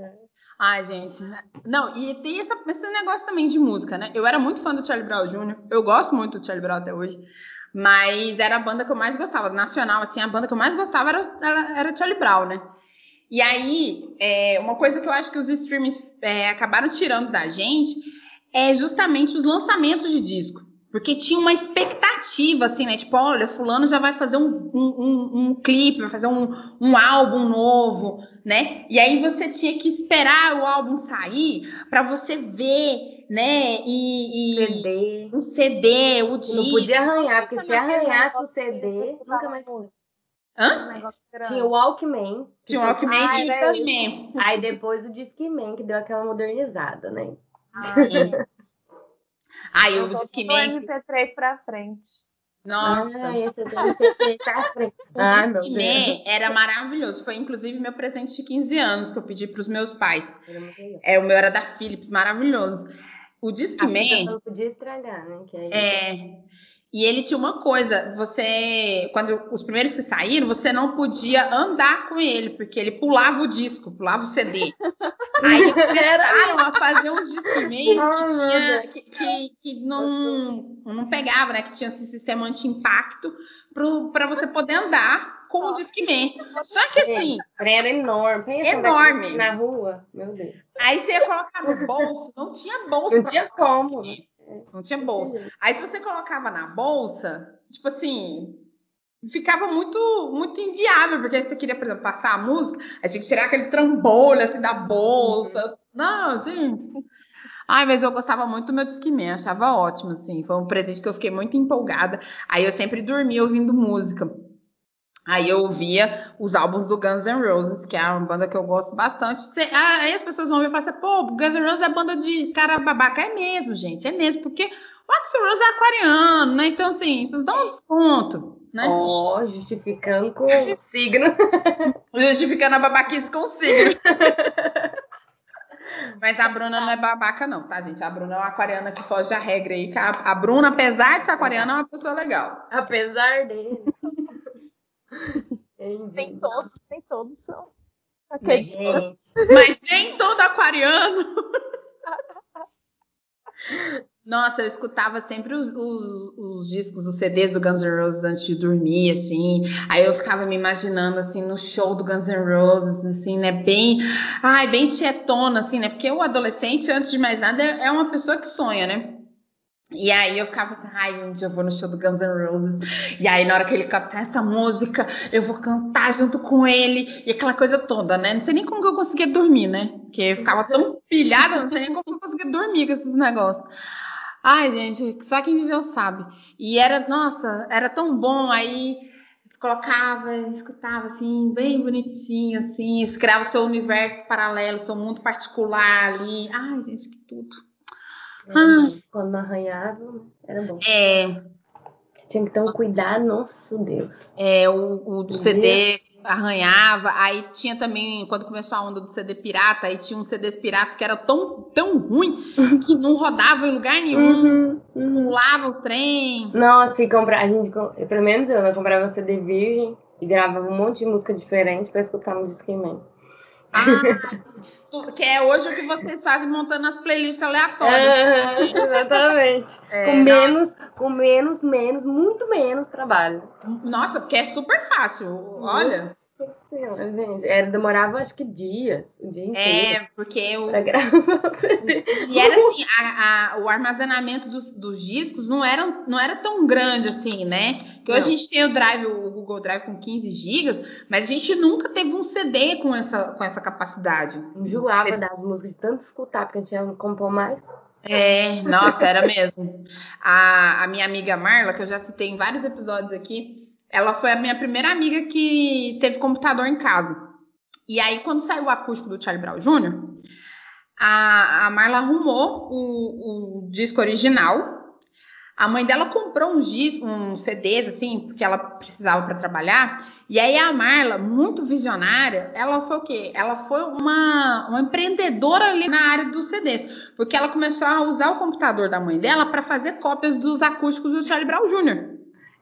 Ai, gente. Não, e tem essa- esse negócio também de música, né? Eu era muito fã do Charlie Brown Jr., eu gosto muito do Charlie Brown até hoje, mas era a banda que eu mais gostava, nacional, assim, a banda que eu mais gostava era, era, era Charlie Brown, né? E aí, é, uma coisa que eu acho que os streamings é, acabaram tirando da gente é justamente os lançamentos de disco. Porque tinha uma expectativa, assim, né? Tipo, olha, fulano já vai fazer um, um, um, um clipe, vai fazer um, um álbum novo, né? E aí você tinha que esperar o álbum sair para você ver, né? E, e CD. o CD, o Não disco. podia arranhar, porque se arranhasse o CD, nunca mais. Hã? Um. Tinha o Walkman. Tinha o Walkman e Ah, tinha o era Discman. Aí depois o Discman, que deu aquela modernizada, né? Ah, eu o Discman. MP3 pra frente. Nossa. Ah, esse tá frente. O Discman era maravilhoso. Foi inclusive meu presente de 15 anos que eu pedi para os meus pais. É, o meu era da Philips, maravilhoso. O A Discman não podia estragar, né? Que aí... é. E ele tinha uma coisa, você, quando os primeiros que saíram, você não podia andar com ele, porque ele pulava o disco, pulava o CD. Aí começaram a fazer uns Discman Ai, que, tinha, que, que, que não, não pegava, né? Que tinha esse sistema anti-impacto para você poder andar com o Discman. Só que assim, era enorme. Pensa Enorme. Na rua, meu Deus. aí você ia colocar no bolso, não tinha bolsa. Não tinha como. né? Não tinha bolsa. Aí se você colocava na bolsa, tipo assim, ficava muito muito inviável, porque aí você queria, por exemplo, passar a música, aí tinha que tirar aquele trambolho assim da bolsa. Não, gente. Ai, mas eu gostava muito do meu Discman, achava ótimo, assim. Foi um presente que eu fiquei muito empolgada. Aí eu sempre dormia ouvindo música. Aí eu ouvia os álbuns do Guns N' Roses, que é uma banda que eu gosto bastante. Ah, Aí as pessoas vão ver e falam assim, pô, Guns N' Roses é banda de cara babaca. É mesmo, gente, é mesmo, porque o Axl Rose é aquariano, né? Então, assim, vocês dão um desconto, né? Ó, justificando com signo. Justificando a babaquice com signo. Mas a Bruna não é babaca, não, tá, gente? A Bruna é uma aquariana que foge da regra aí. A, a Bruna, apesar de ser aquariana, é uma pessoa legal. Apesar dele. Entendi. Nem todos, nem todos são. Gente, Mas nem todo aquariano. Nossa, eu escutava sempre os, os- os discos, os CDs do Guns N' Roses antes de dormir, assim. Aí eu ficava me imaginando, assim, no show do Guns N' Roses, assim, né? Bem, ai, bem tietona, assim, né? Porque o adolescente, antes de mais nada, é é uma pessoa que sonha, né? E aí eu ficava assim, ai, um dia eu vou no show do Guns N' Roses. E aí, na hora que ele cantar essa música, eu vou cantar junto com ele. E aquela coisa toda, né? Não sei nem como que eu conseguia dormir, né? Porque eu ficava tão pilhada, não sei nem como que eu conseguia dormir com esses negócios. Ai, gente, só quem viveu sabe. E era, nossa, era tão bom. Aí colocava, escutava assim, bem bonitinho, assim, escreve o seu universo paralelo, seu mundo particular ali. Ai, gente, que tudo. Quando não arranhava, era bom. É, Tinha que ter um cuidado, nosso Deus. É, o, o do CD arranhava, aí tinha também, quando começou a onda do CD pirata, aí tinha uns CDs piratas que era tão, tão ruim que não rodava em lugar nenhum, Uhum, uhum. pulava os trem. Nossa, e comprar, a gente, pelo menos eu, né, comprava CD virgem e gravava um monte de música diferente pra escutar no Discman. Ah, que é hoje o que vocês fazem montando as playlists aleatórias. Aham, exatamente. É, com menos, com menos, menos, muito menos trabalho. Nossa, porque é super fácil, olha. Nossa senhora, gente. Era, demorava acho que dias, o dia inteiro. É, porque o, Pra gravar o CD. E era assim, a- a- o armazenamento dos, dos discos não era, não era tão grande assim, né? Que hoje Não. a gente tem o Drive, o Google Drive com 15 GB, mas a gente nunca teve um CD com essa, com essa capacidade. Enjoava das músicas de tanto escutar, porque a gente não compor mais. É, nossa, era mesmo. A, a minha amiga Marla, que eu já citei em vários episódios aqui, ela foi a minha primeira amiga que teve computador em casa. E aí, quando saiu o acústico do Charlie Brown Jr., a, a Marla arrumou o, o disco original. A mãe dela comprou uns, uns CDs, assim, porque ela precisava para trabalhar. E aí a Marla, muito visionária, ela foi o quê? Ela foi uma, uma empreendedora ali na área dos CDs. Porque ela começou a usar o computador da mãe dela para fazer cópias dos acústicos do Charlie Brown Jr.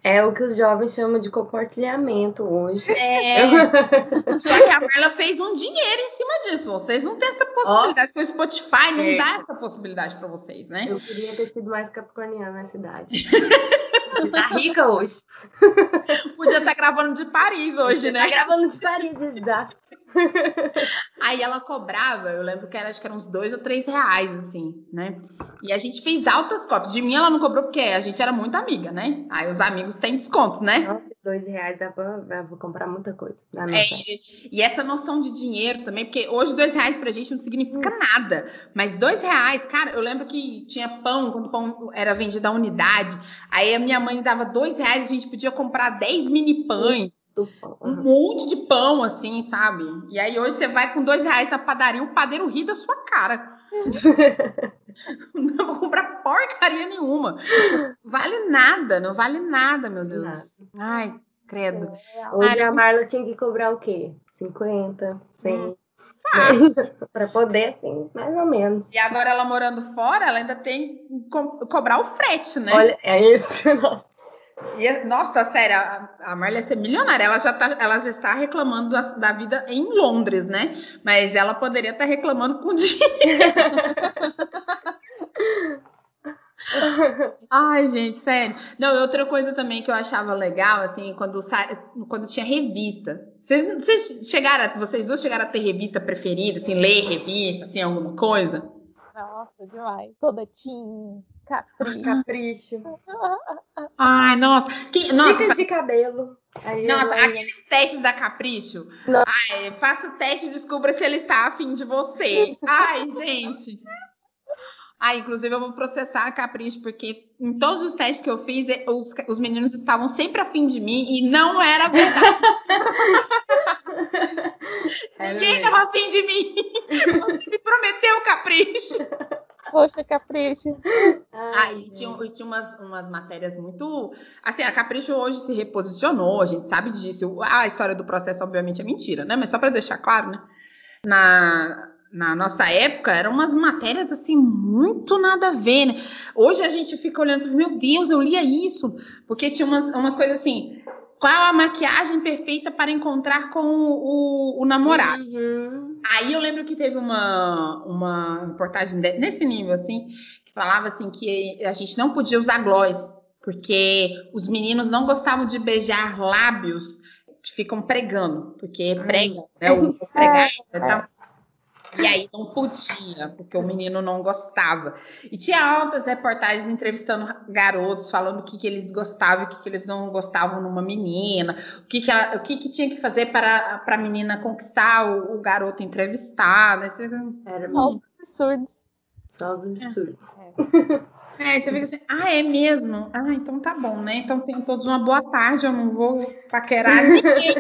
É o que os jovens chamam de compartilhamento hoje. É, só que a Marla fez um dinheiro em cima disso. Vocês não têm essa possibilidade, porque o Spotify não É. dá essa possibilidade para vocês, né? Eu queria ter sido mais capricorniana na cidade. tá rica hoje. Podia estar gravando de Paris hoje, Tá né? gravando de Paris, exato. Aí ela cobrava, eu lembro que era, acho que eram uns dois ou três reais, assim, né? E a gente fez altas cópias. De mim ela não cobrou porque a gente era muito amiga, né? Aí os amigos têm descontos, né? Nossa, dois reais dá pra, pra comprar muita coisa. Na É, e essa noção de dinheiro também, porque hoje dois reais pra gente não significa nada. Mas dois reais, cara, eu lembro que tinha pão, quando o pão era vendido a unidade. Aí a minha mãe dava dois reais, a gente podia comprar dez mini pães. Um monte de pão, assim, sabe? E aí hoje você vai com dois reais na padaria, o padeiro ri da sua cara. Não vou comprar porcaria nenhuma. Vale nada, não vale nada, meu Deus. Nada. Ai, credo. Hoje Ai, a Marla tinha que cobrar o quê? 50, 100. Hum, Fácil. pra poder, assim, mais ou menos. E agora ela morando fora, ela ainda tem que co- cobrar o frete, né? Olha, é isso. Nossa. E, nossa, sério, a, a Marla ser milionária. Ela já, tá, ela já está reclamando da, da vida em Londres, né? Mas ela poderia estar reclamando com dinheiro. Ai, gente, sério. Não, e outra coisa também que eu achava legal, assim, quando, quando tinha revista. Vocês, vocês chegaram, vocês duas chegaram a ter revista preferida, assim, ler revista, assim, alguma coisa? Nossa, demais. Toda teen, capri. Capricho. Ai, nossa. Que, nossa, Dicas de cabelo. Aí Nossa, ela- aqueles testes da Capricho. Não. Ai, faça o teste e descubra se ele está afim de você. Ai, gente. Ai, inclusive eu vou processar a Capricho, porque em todos os testes que eu fiz, os, os meninos estavam sempre afim de mim e não era verdade. Era Ninguém estava afim de mim. Você me prometeu Capricho. Poxa, capricho. Ah, e tinha, e tinha umas, umas matérias muito. Assim, a Capricho hoje se reposicionou, a gente sabe disso. A história do processo, obviamente, é mentira, né? Mas só para deixar claro, né? Na, na nossa época, eram umas matérias, assim, muito nada a ver, né? Hoje a gente fica olhando e fala, meu Deus, eu lia isso. Porque tinha umas, umas coisas assim. Qual a maquiagem perfeita para encontrar com o, o namorado? Uhum. Aí eu lembro que teve uma, uma reportagem nesse nível, assim, que falava assim que a gente não podia usar gloss, porque os meninos não gostavam de beijar lábios que ficam pregando, porque prega, né? O os pregados e tal. E aí não podia, porque o menino não gostava. E tinha altas reportagens entrevistando garotos, falando o que, que eles gostavam e o que, que eles não gostavam numa menina, o que, que, ela- o que, que tinha que fazer para para a menina conquistar o, o garoto entrevistado. Aí você- Era Nossa, absurdo. só os absurdos. É, você fica assim, ah, é mesmo? Ah, então tá bom, né? Então tenham todos uma boa tarde, eu não vou paquerar ninguém,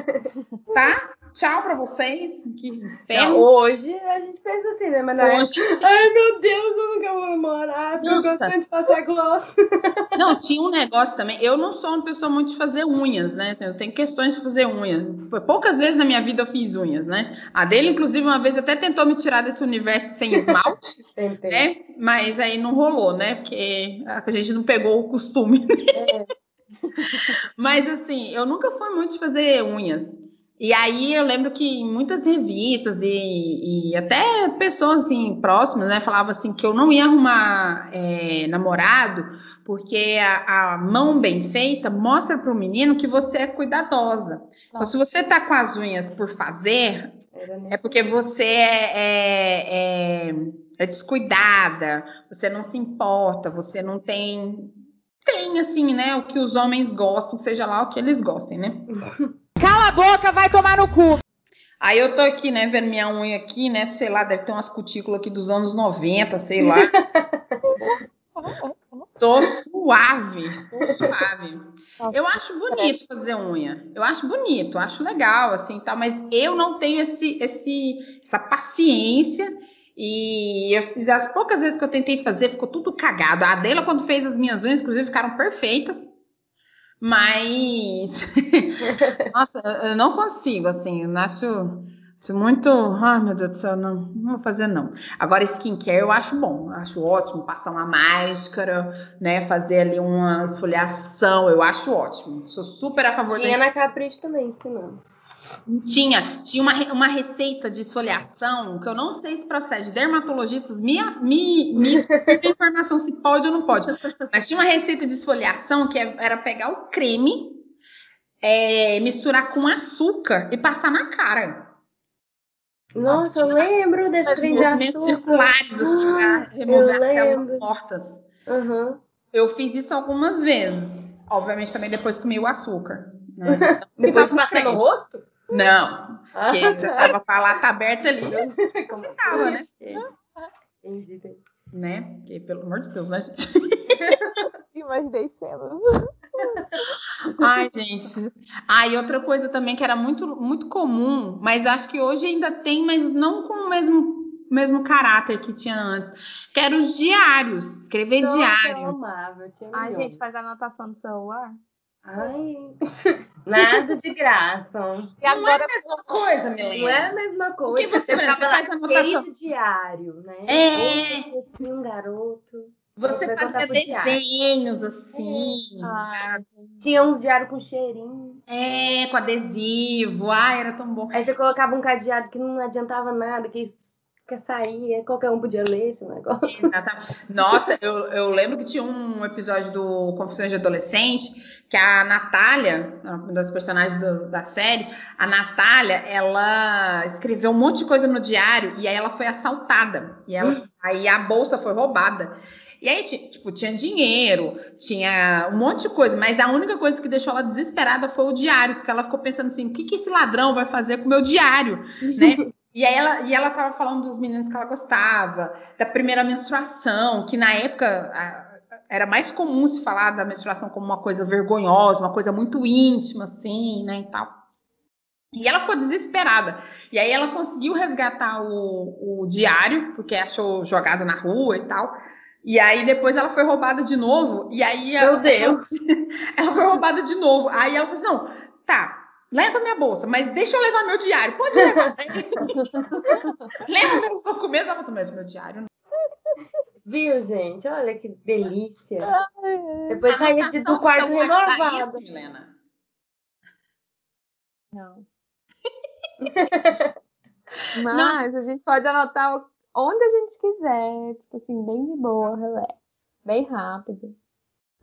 tá? Tchau pra vocês. Que Não, inferno. hoje a gente pensa assim, né? Mas na época, Hoje, ai meu Deus, eu nunca vou namorar, eu gosto de passar gloss. Não, tinha um negócio também. Eu não sou uma pessoa muito de fazer unhas, né? Assim, Eu tenho questões de fazer unhas. Poucas vezes na minha vida eu fiz unhas, né? A dele, inclusive, uma vez até tentou me tirar desse universo sem esmalte, Tentei. né? Mas aí não rolou, né? Porque a gente não pegou o costume. É. Mas assim, eu nunca fui muito de fazer unhas. E aí eu lembro que em muitas revistas e, e até pessoas assim próximas, né, falavam assim que eu não ia arrumar é, namorado porque a, a mão bem feita mostra para o menino que você é cuidadosa. Então, se você tá com as unhas por fazer, é porque você é, é- é- é descuidada, você não se importa, você não tem. Tem, assim, né? O que os homens gostam, seja lá o que eles gostem, né? Cala a boca, vai tomar no cu. Aí eu tô aqui, né, vendo minha unha aqui, né? Sei lá, deve ter umas cutículas aqui dos anos 90, sei lá. Tô suave, tô suave. Eu acho bonito fazer unha. Eu acho bonito, acho legal, assim, tal, mas eu não tenho esse, esse, essa paciência. E, eu- das poucas vezes que eu tentei fazer, ficou tudo cagado. A Adela, quando fez as minhas unhas, inclusive, ficaram perfeitas. Mas. Nossa, eu- não consigo, assim. Eu acho, acho muito. Ai, meu Deus do céu, não, não vou fazer, não. Agora, skincare eu acho bom. Acho ótimo. Passar uma máscara, né? Fazer ali uma esfoliação. Eu acho ótimo. Sou super a favor Tinha da na Capricho também, ensinando. Tinha, tinha uma, uma receita de esfoliação que eu não sei se procede. Dermatologistas me, me, me informação se pode ou não pode. Mas tinha uma receita de esfoliação que é- era pegar o creme, é, misturar com açúcar e passar na cara. Nossa, eu lembro desse trem de açúcar. circulares, assim, pra remover as células mortas. Aham. Eu fiz isso algumas vezes. Obviamente também depois comi o açúcar. Né? Depois Só passa pra no rosto? Não, porque Ah, eu tava com a lata aberta ali. Como Tava, né? Entendi, entendi. né? Porque, pelo amor de Deus, né, gente? Imaginei cenas. Ai, gente. Ah, e outra coisa também que era muito, muito comum, mas acho que hoje ainda tem, mas não com o mesmo mesmo caráter que tinha antes. Que eram os diários, escrever Nossa, Eu diário. amava, eu tinha Ai, gente, faz anotação no celular. Ai, nada de graça. E Não é agora a mesma coisa, Não Milena. é a mesma coisa. Porque você, você faz lá, querido diário, né? É. Hoje eu conheci um garoto. Você fazia diário. desenhos assim. Ah, Tinha uns diários com cheirinho. É, com adesivo. Ai, era tão bom. Aí você colocava um cadeado que não adiantava nada, que que saía, qualquer um podia ler esse negócio. Exatamente. Nossa, eu, eu lembro que tinha um episódio do Confissões de Adolescente que a Natália, uma das personagens do- da série, a Natália, ela escreveu um monte de coisa no diário e aí ela foi assaltada. E ela, aí a bolsa foi roubada. E aí, ti- tipo, tinha dinheiro, tinha um monte de coisa, mas a única coisa que deixou ela desesperada foi o diário, porque ela ficou pensando assim, o que, que esse ladrão vai fazer com o meu diário, né? E aí ela, e ela tava falando dos meninos que ela gostava, da primeira menstruação, que na época a- era mais comum se falar da menstruação como uma coisa vergonhosa, uma coisa muito íntima, assim, né, e tal. E ela ficou desesperada. E aí ela conseguiu resgatar o, o diário, porque achou jogado na rua e tal. E aí depois ela foi roubada de novo. E aí Meu ela, Deus. ela foi roubada de novo. Aí ela falou assim: não, tá, leva minha bolsa, mas deixa eu levar meu diário. Pode levar. leva meus documentos. Ela falou, mas meu diário não. Viu, gente? Olha que delícia. Ai. Depois saía de, do quarto renovado. Isso, Milena? não. Mas a gente pode anotar onde a gente quiser, tipo assim, bem de boa, relax, bem rápido.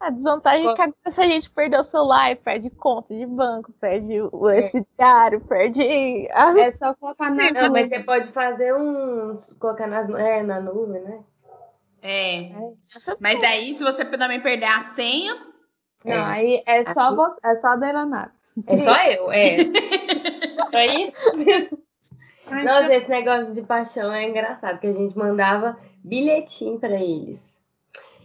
A desvantagem é que se a gente perder o celular, perde conta de banco, perde o esse diário, perde. É só colocar na Não, mas você pode fazer um. colocar nas, é, na nuvem, né? É. essa- Mas aí, se você também perder a senha, Não, aí é só Aqui. você, é só a Delanar. É só eu, é. É isso? Nossa, esse negócio de paixão é engraçado, que a gente mandava bilhetinho pra eles.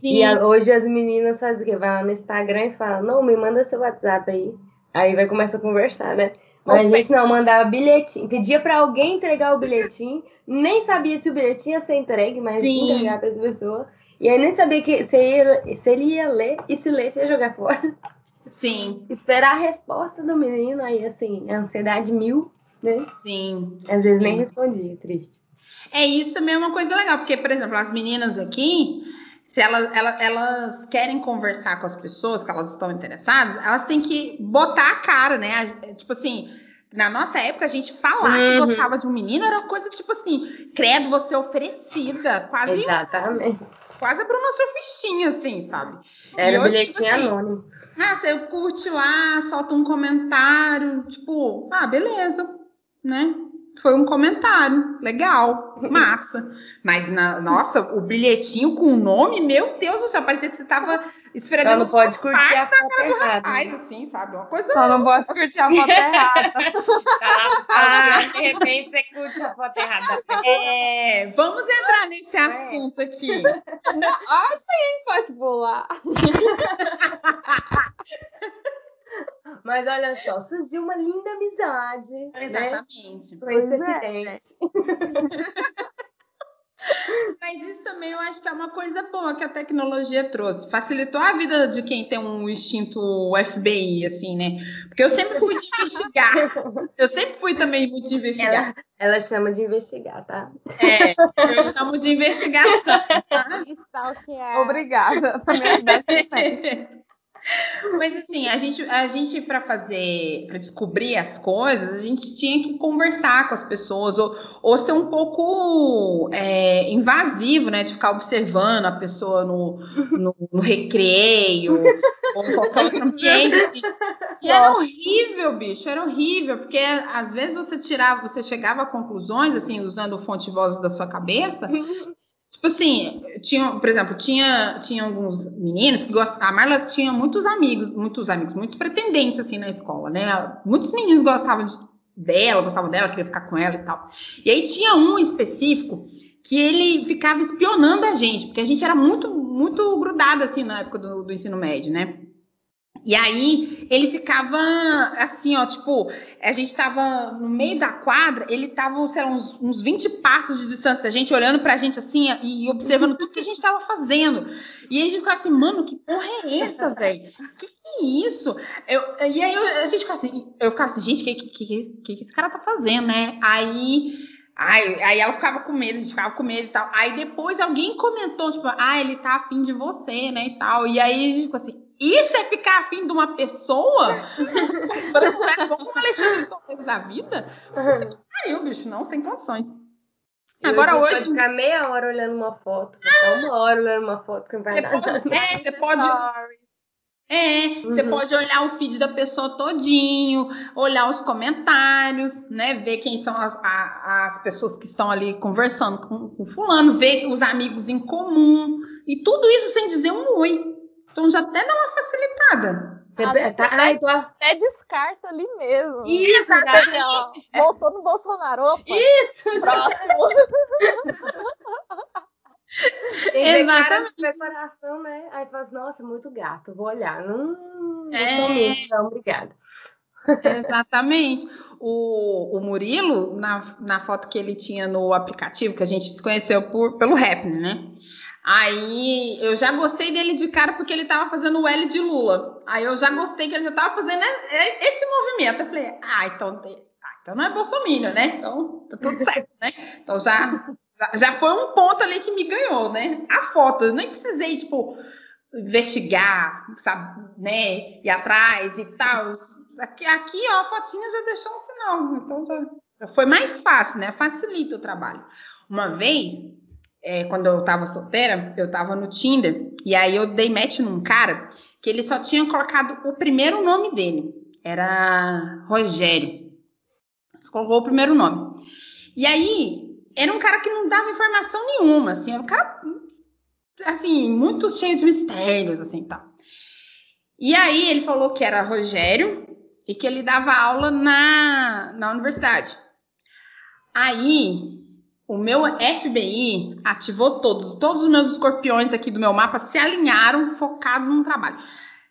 E a- hoje as meninas fazem o quê? Vai lá no Instagram e fala, não, me manda seu WhatsApp aí. Aí vai começar a conversar, né? Mas a gente não mandava bilhetinho, pedia pra alguém entregar o bilhetinho, nem sabia se o bilhetinho ia ser entregue, mas Sim. entregar pra essa pessoa. E aí nem sabia que, se, ia- se ele ia ler e se lesse ia jogar fora. sim, Esperar a resposta do menino, aí assim, ansiedade mil, né? sim. Às vezes nem respondia, triste. É, isso também é uma coisa legal, porque, por exemplo, as meninas aqui, se elas, elas, elas querem conversar com as pessoas que elas estão interessadas, elas têm que botar a cara, né? Tipo assim, na nossa época, a gente falar que Uhum. gostava de um menino era coisa tipo assim, credo, você é oferecida, quase, Exatamente. quase a Bruna Surfistinha, assim, sabe? Era hoje, bilhetinho tipo assim, anônimo. Ah, você curte lá, solta um comentário, tipo, ah, beleza, né? Foi um comentário, legal, massa. Mas, na, nossa, o bilhetinho com o nome, meu Deus do céu, parecia que você tava Só esfregando não pode curtir a foto errada. rapaz, né? assim, sabe? Uma coisa... Só não pode curtir a foto errada. Tá lá, de repente você curte a foto errada. É, vamos entrar nesse assunto aqui. Acho que a gente pode pular. Mas olha só, surgiu uma linda amizade. Né? Exatamente. Com esse Pois é, acidente. Mas isso também eu acho que é uma coisa boa que a tecnologia trouxe. Facilitou a vida de quem tem um instinto FBI, assim, né? Porque eu sempre fui de investigar. Eu sempre fui também muito de investigar. Ela, ela chama de investigar, tá? É, eu chamo de investigação. Tá? Obrigada por me ajudar. Mas assim, a gente, a gente para fazer, para descobrir as coisas, a gente tinha que conversar com as pessoas ou, ou ser um pouco é, invasivo, né? De ficar observando a pessoa no, no, no recreio ou em qualquer outro ambiente. assim. E era horrível, bicho, era horrível, porque às vezes você tirava, você chegava a conclusões, assim, usando fonte vozes da sua cabeça. Tipo assim, tinha, por exemplo, tinha, tinha alguns meninos que gostavam. A Marla tinha muitos amigos, muitos amigos, muitos pretendentes assim na escola, né? Muitos meninos gostavam de- dela, gostavam dela, queriam ficar com ela e tal. E aí tinha um específico que ele ficava espionando a gente, porque a gente era muito, muito grudada assim na época do, do ensino médio, né? E aí ele ficava assim, ó, tipo, a gente tava no meio da quadra, ele tava, sei lá, uns, uns 20 passos de distância da gente, olhando pra gente assim e observando tudo que a gente tava fazendo. E a gente ficava assim, mano, que porra é essa, velho? Que que é isso? Eu, e aí eu, a gente ficava assim, eu ficava assim, gente, o que, que, que, que esse cara tá fazendo, né? Aí. Aí, aí ela ficava com medo, a gente ficava com medo e tal. Aí depois alguém comentou, tipo, ah, ele tá afim de você, né, e tal. E aí a gente ficou assim, isso é ficar afim de uma pessoa? Né? Como o Alexandre Torres da vida? Puta que pariu, bicho, não, sem condições. E Agora hoje. gente hoje. Pode ficar meia hora olhando uma foto. Ficar uma hora olhando uma foto que não vai Você dar é, você pode, é, você Uhum. pode olhar o feed da pessoa todinho, olhar os comentários, né? Ver quem são as, a- as pessoas que estão ali conversando com, com fulano, ver os amigos em comum. E tudo isso sem dizer um oi. Então já até dá uma facilitada. Ah, tá, você ai, tô, Até descarta ali mesmo. Isso, ó, exatamente. Voltou no Bolsonaro. Opa, Isso! próximo. Exatamente. de decoração, né? Aí fala assim, nossa, muito gato, vou olhar. Não, não É. mesmo, não, obrigada. Exatamente. O, o Murilo, na, na foto que ele tinha no aplicativo, que a gente se conheceu por, pelo rap, né? Aí eu já gostei dele de cara porque ele tava fazendo o L de Lula. Aí eu já gostei que ele já tava fazendo esse movimento. Eu falei, ah, então, ah, então não é Bolsonaro, né? Então tá tudo certo, né? Então já, já, foi um ponto ali que me ganhou, né? A foto, eu nem precisei, tipo, investigar, sabe, né? Ir atrás e tal. Aqui, aqui, ó, a fotinha já deixou um sinal. Então já foi mais fácil, né? Facilita o trabalho. Uma vez, é, quando eu tava solteira, eu tava no Tinder e aí eu dei match num cara que ele só tinha colocado o primeiro nome dele. Era Rogério. Só colocou o primeiro nome. E aí, era um cara que não dava informação nenhuma, assim, era um cara assim, muito cheio de mistérios, assim, tal. E aí ele falou que era Rogério e que ele dava aula na, na universidade. Aí o meu FBI ativou todos, todos os meus escorpiões aqui do meu mapa se alinharam, focados num trabalho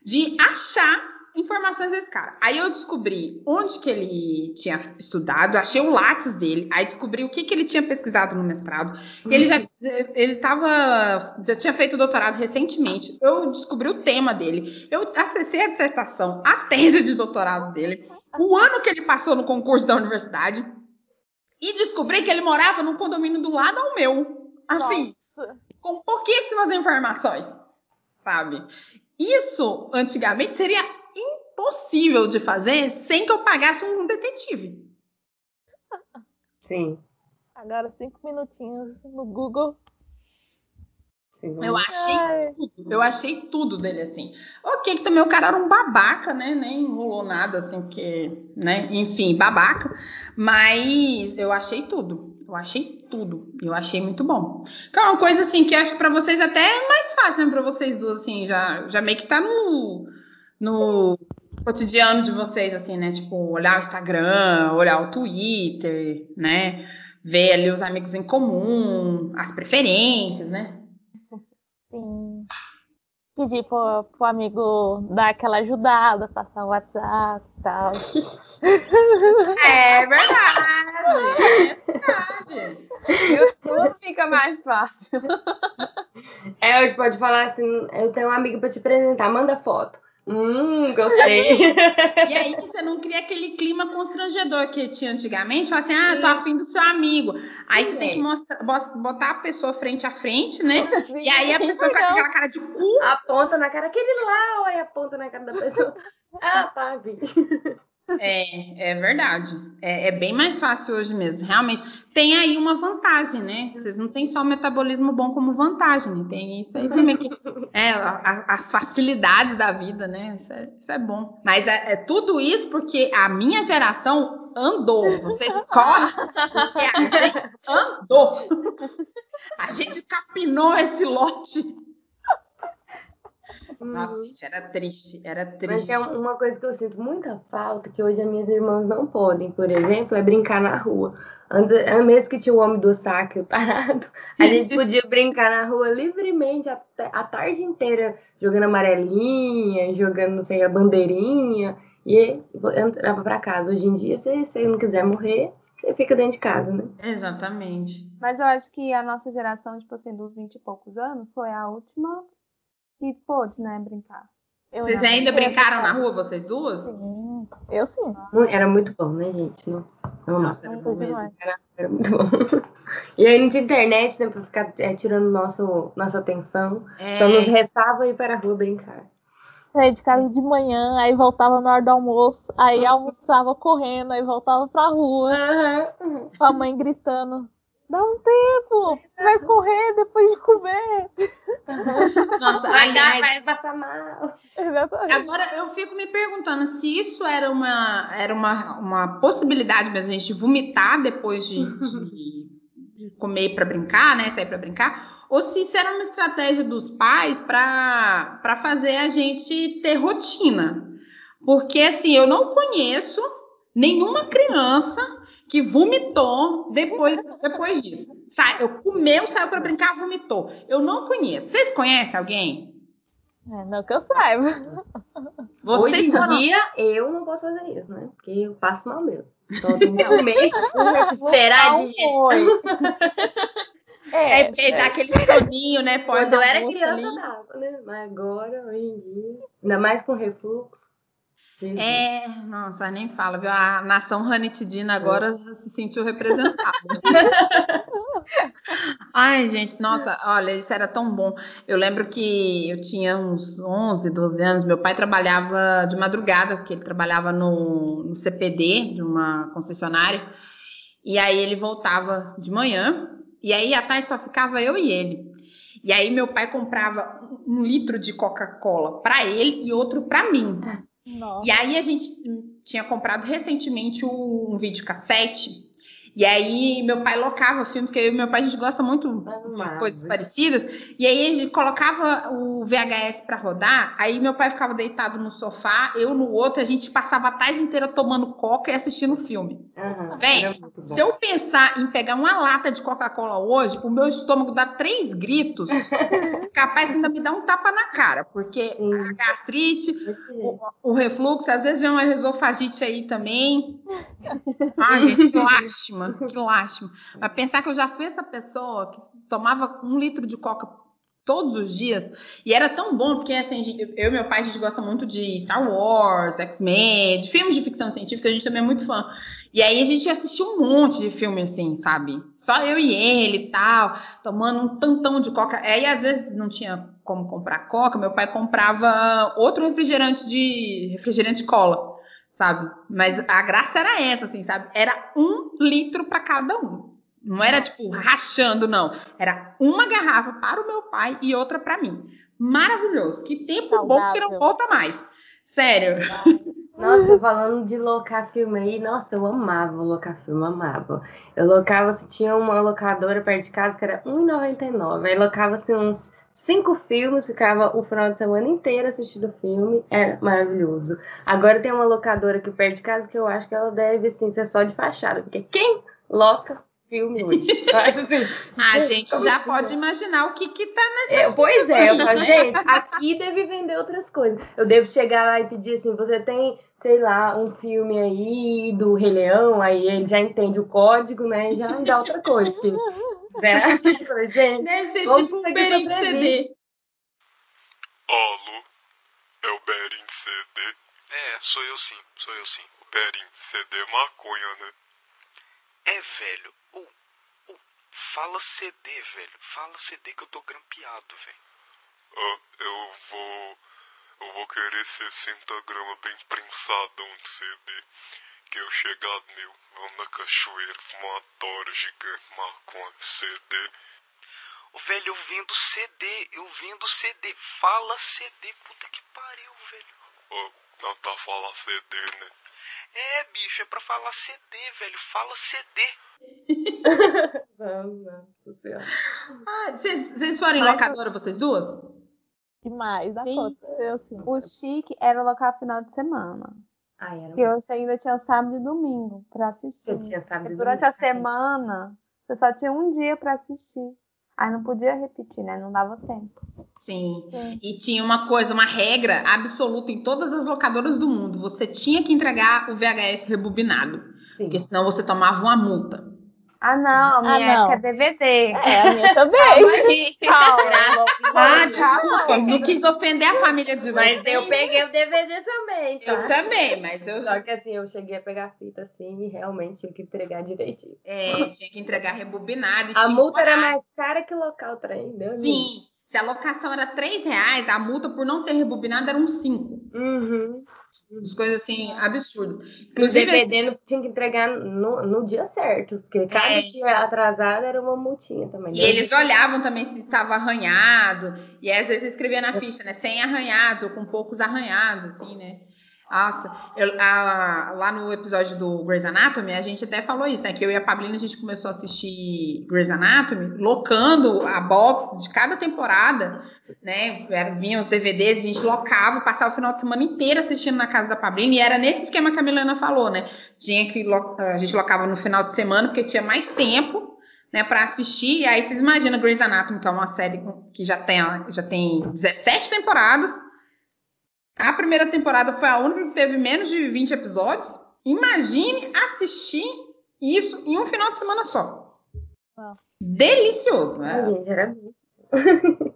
de achar informações desse cara. Aí eu descobri onde que ele tinha estudado, achei o látis dele, aí descobri o que, que ele tinha pesquisado no mestrado. Ele já ele tava, já tinha feito doutorado recentemente. Eu descobri o tema dele. Eu acessei a dissertação, a tese de doutorado dele, o ano que ele passou no concurso da universidade e descobri que ele morava num condomínio do lado ao meu. Assim, Nossa. com pouquíssimas informações, sabe? Isso, antigamente, seria impossível de fazer sem que eu pagasse um detetive. Sim, Agora cinco minutinhos no Google. sim. Eu achei Ai. tudo, eu achei tudo dele assim. Ok, que também o cara era um babaca, né? Nem enrolou nada, assim, porque, né? Enfim, babaca. Mas eu achei tudo. Eu achei tudo. Eu achei muito bom. Que é uma coisa assim que eu acho que pra vocês até é mais fácil, né? Pra vocês duas, assim, já, já meio que tá no, no cotidiano de vocês, assim, né? Tipo, olhar o Instagram, olhar o Twitter, né? Ver ali os amigos em comum, as preferências, né? Sim. Pedir pro, pro amigo dar aquela ajudada, passar o WhatsApp e tal. É verdade, é verdade. E tudo fica mais fácil. É, hoje pode falar assim, eu tenho um amigo pra te apresentar, manda foto. Hum, gostei. E aí você não cria aquele clima constrangedor que tinha antigamente, fala assim, ah, tô afim do seu amigo. Aí você tem que mostrar, botar a pessoa frente a frente, né? E aí a pessoa fica com aquela cara de cu. aponta na cara, aquele lá, olha, aponta na cara da pessoa. Ah, tá, vi. É, é verdade. É, é bem mais fácil hoje mesmo, realmente. Tem aí uma vantagem, né? Vocês não têm só metabolismo bom como vantagem, né? Tem isso aí também. Que, é, a- as facilidades da vida, né? Isso é, isso é bom. Mas é, é tudo isso porque a minha geração andou. Vocês correm porque a gente andou. A gente capinou esse lote. Nossa, gente, era triste, era Mas triste. é uma coisa que eu sinto muita falta, que hoje as minhas irmãs não podem, por exemplo, é brincar na rua. Antes, é mesmo que tinha o homem do saque, o tarado, a gente podia brincar na rua livremente a, a tarde inteira, jogando amarelinha, jogando, não sei, a bandeirinha, e entrava pra casa. Hoje em dia, se você não quiser morrer, você fica dentro de casa, né? Exatamente. Mas eu acho que a nossa geração, tipo assim, dos 20 e poucos anos, foi a última que pôde, né, brincar. Eu Vocês não. ainda brincaram na rua, vocês duas? Sim, eu sim. Era muito bom, né, gente? Não, não, Nossa, era Não bom mesmo. Era, era muito bom. E aí não tinha internet, né, pra ficar é, tirando nosso, nossa atenção. É, Só nos restava ir para a rua brincar. Saía de casa de manhã, aí voltava na hora do almoço, aí almoçava correndo, aí voltava pra rua, Aham. com a mãe gritando. Dá um tempo, você vai correr depois de comer. Nossa, Vai dar, aliás, vai passar mal. Exatamente. Agora eu fico me perguntando se isso era uma, era uma, uma possibilidade mesmo, a gente vomitar depois de, de- de comer para brincar, né? Sair para brincar, ou se isso era uma estratégia dos pais para para fazer a gente ter rotina. Porque assim, eu não conheço nenhuma criança que vomitou depois, depois disso. Sai, eu comeu, saiu para brincar, vomitou. Eu não conheço. Vocês conhecem alguém? É, não que eu saiba. Vocês Hoje em dia, eu não posso fazer isso, né? Porque eu passo mal mesmo. Então eu tenho que comer, esperar Não de foi. É, É, porque dá aquele soninho, né? Pós Quando eu era criança, ali. dava, né? Mas agora, hoje em dia, ainda mais com refluxo. É, nossa, nem fala, viu? A nação ranitidina agora se sentiu representada. Ai, gente, nossa, olha, isso era tão bom. Eu lembro que eu tinha uns 11, 12 anos, meu pai trabalhava de madrugada, porque ele trabalhava no, no CPD de uma concessionária, e aí ele voltava de manhã, e aí à tarde só ficava eu e ele. E aí meu pai comprava um litro de Coca-Cola para ele e outro para mim. Nossa. E aí a gente tinha comprado recentemente um videocassete. E aí meu pai locava filmes, que eu e meu pai a gente gosta muito de coisas parecidas. E aí a gente colocava o VHS para rodar. Aí meu pai ficava deitado no sofá, eu no outro, a gente passava a tarde inteira tomando coca e assistindo filme. Aham, Bem. Se eu pensar em pegar uma lata de Coca-Cola hoje, o meu estômago dá três gritos, capaz ainda me dá um tapa na cara, porque Sim. a gastrite, o, o refluxo, às vezes vem uma esofagite aí também. Ai, gente, que lástima, que lástima. Mas pensar que eu já fui essa pessoa que tomava um litro de coca todos os dias, e era tão bom, porque assim, eu e meu pai, a gente gosta muito de Star Wars, X-Men, de filmes de ficção científica, a gente também é muito fã. E aí a gente assistiu um monte de filme assim, sabe? Só eu e ele e tal, tomando um tantão de coca. Aí às vezes não tinha como comprar coca, meu pai comprava outro refrigerante de refrigerante cola, sabe? Mas a graça era essa, assim, sabe? Era um litro para cada um. Não era tipo rachando, não. Era uma garrafa para o meu pai e outra para mim. Maravilhoso. Que tempo bom que não Saudável. volta mais. Sério. Nossa, falando de locar filme aí, nossa, eu amava locar filme, amava. Eu locava, se tinha uma locadora perto de casa que era R$1,99. Aí locava-se uns cinco filmes, ficava o final de semana inteiro assistindo filme, era maravilhoso. Agora tem uma locadora aqui perto de casa que eu acho que ela deve, assim, ser só de fachada, porque quem loca filme hoje? Eu acho assim. A gente como já assim, pode né? imaginar o que que tá nessa. É, pois é, eu falo, gente, aqui deve vender outras coisas. Eu devo chegar lá e pedir assim, você tem, sei lá, um filme aí do Rei Leão, aí ele já entende o código, né? E já me dá outra coisa. Porque, Eu falei, gente, Deve ser tipo um de CD. Alô? É o Berim CD? É, sou eu sim, sou eu sim. O Berim CD é maconha, né? É, velho. Ou, ou, fala CD, velho. Fala CD que eu tô grampeado, velho. Ah, eu vou. Eu vou querer 60 gramas bem prensadão de CD. Que eu chegar meu, vamos na cachoeira, tora gigante, maconha, CD. Ô, velho, eu vendo CD, eu vendo CD. Fala CD, puta que pariu, velho. Ó, não tá falando CD, né? É, bicho, é pra falar CD, velho. Fala CD. Nossa senhora. Ah, vocês, vocês foram em locadora, vocês duas? demais da Sim. conta. Eu sim. O chique era alocar final de semana. Ai, era Porque você ainda tinha sábado e domingo pra assistir. Eu tinha sábado e durante domingo. a semana, você só tinha um dia pra assistir. Aí não podia repetir, né? Não dava tempo. Sim. Sim. E tinha uma coisa, uma regra absoluta em todas as locadoras do mundo. Você tinha que entregar o VHS rebobinado. Sim. Porque senão você tomava uma multa. Ah, não, a minha Ah, não. é DVD. É, a minha também. Calma, Ah, desculpa, não quis ofender a família de Mas vocês. eu peguei o DVD também, tá? Eu também, mas eu Só que assim, eu cheguei a pegar a fita assim e realmente tinha que entregar direitinho. é, tinha que entregar rebobinado. e A multa era mais cara que local trem, meu amigo. Sim. Se a locação era 3 reais, a multa por não ter rebobinado era uns 5. Uhum. As coisas assim, absurdas. Inclusive, não tinha que entregar no, no dia certo, porque cada É. dia atrasado era uma multinha também. E eles olhavam também se estava arranhado. E às vezes escrevia na ficha, né? Sem arranhados ou com poucos arranhados, assim, né? Nossa, eu- a- lá no episódio do Grey's Anatomy, a gente até falou isso, né? Que eu e a Pablina, a gente começou a assistir Grey's Anatomy, locando a box de cada temporada, né? Vinham os DVDs, a gente locava, passava o final de semana inteiro assistindo na casa da Pablina, e era nesse esquema que a Milena falou, né? Tinha que a gente locava no final de semana, porque tinha mais tempo né, para assistir. E aí vocês imaginam Grey's Anatomy, que é uma série que já tem, já tem 17 temporadas. A primeira temporada foi a única que teve menos de 20 episódios. Imagine assistir isso em um final de semana só. Nossa. Delicioso, né? gente, era muito.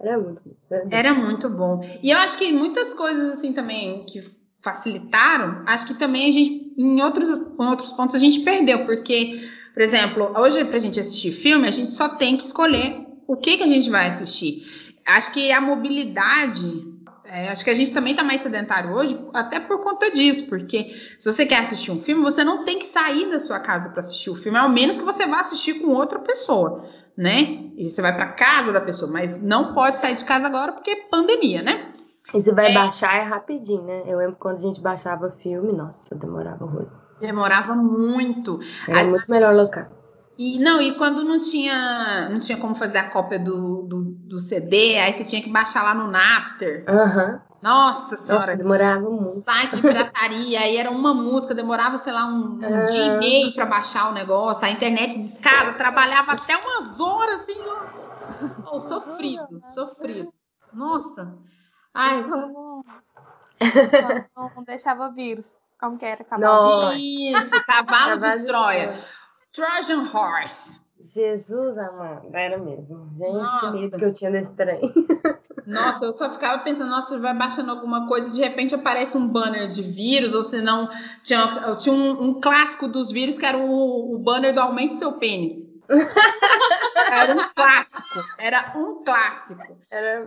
era muito. Deus. Era muito bom. E eu acho que muitas coisas assim também que facilitaram, acho que também a gente, em outros, em outros pontos, a gente perdeu, porque, por exemplo, hoje pra gente assistir filme, a gente só tem que escolher o que, que a gente vai assistir. Acho que a mobilidade. É, acho que a gente também tá mais sedentário hoje, até por conta disso, porque se você quer assistir um filme, você não tem que sair da sua casa para assistir o filme, ao menos que você vá assistir com outra pessoa, né? E você vai para casa da pessoa, mas não pode sair de casa agora porque é pandemia, né? E você vai É. baixar é rapidinho, né? Eu lembro quando a gente baixava filme, nossa, demorava muito. Demorava muito. Era Aí- muito melhor local. E não, e quando não tinha, não tinha como fazer a cópia do, do, do CD, aí você tinha que baixar lá no Napster. Aham. Nossa senhora, Nossa, demorava muito. site de pirataria, aí era uma música, demorava, sei lá, um, um Ah. dia e meio pra baixar o negócio, a internet discada, trabalhava até umas horas, assim, ó. Oh, sofrido, sofrido. Nossa. Ai, Quando não, quando não deixava vírus. Como que era? Acabava o Nossa. vírus. isso, cavalo Cavalo de de Troia. Trojan Horse. Jesus amado, era mesmo. Gente, Nossa. que medo que eu tinha desse trem. Nossa, eu só ficava pensando, nossa, vai baixando alguma coisa e de repente aparece um banner de vírus, ou se não, tinha, tinha um, um clássico dos vírus que era o, o banner do Aumente Seu Pênis. Era um clássico, era um clássico. Era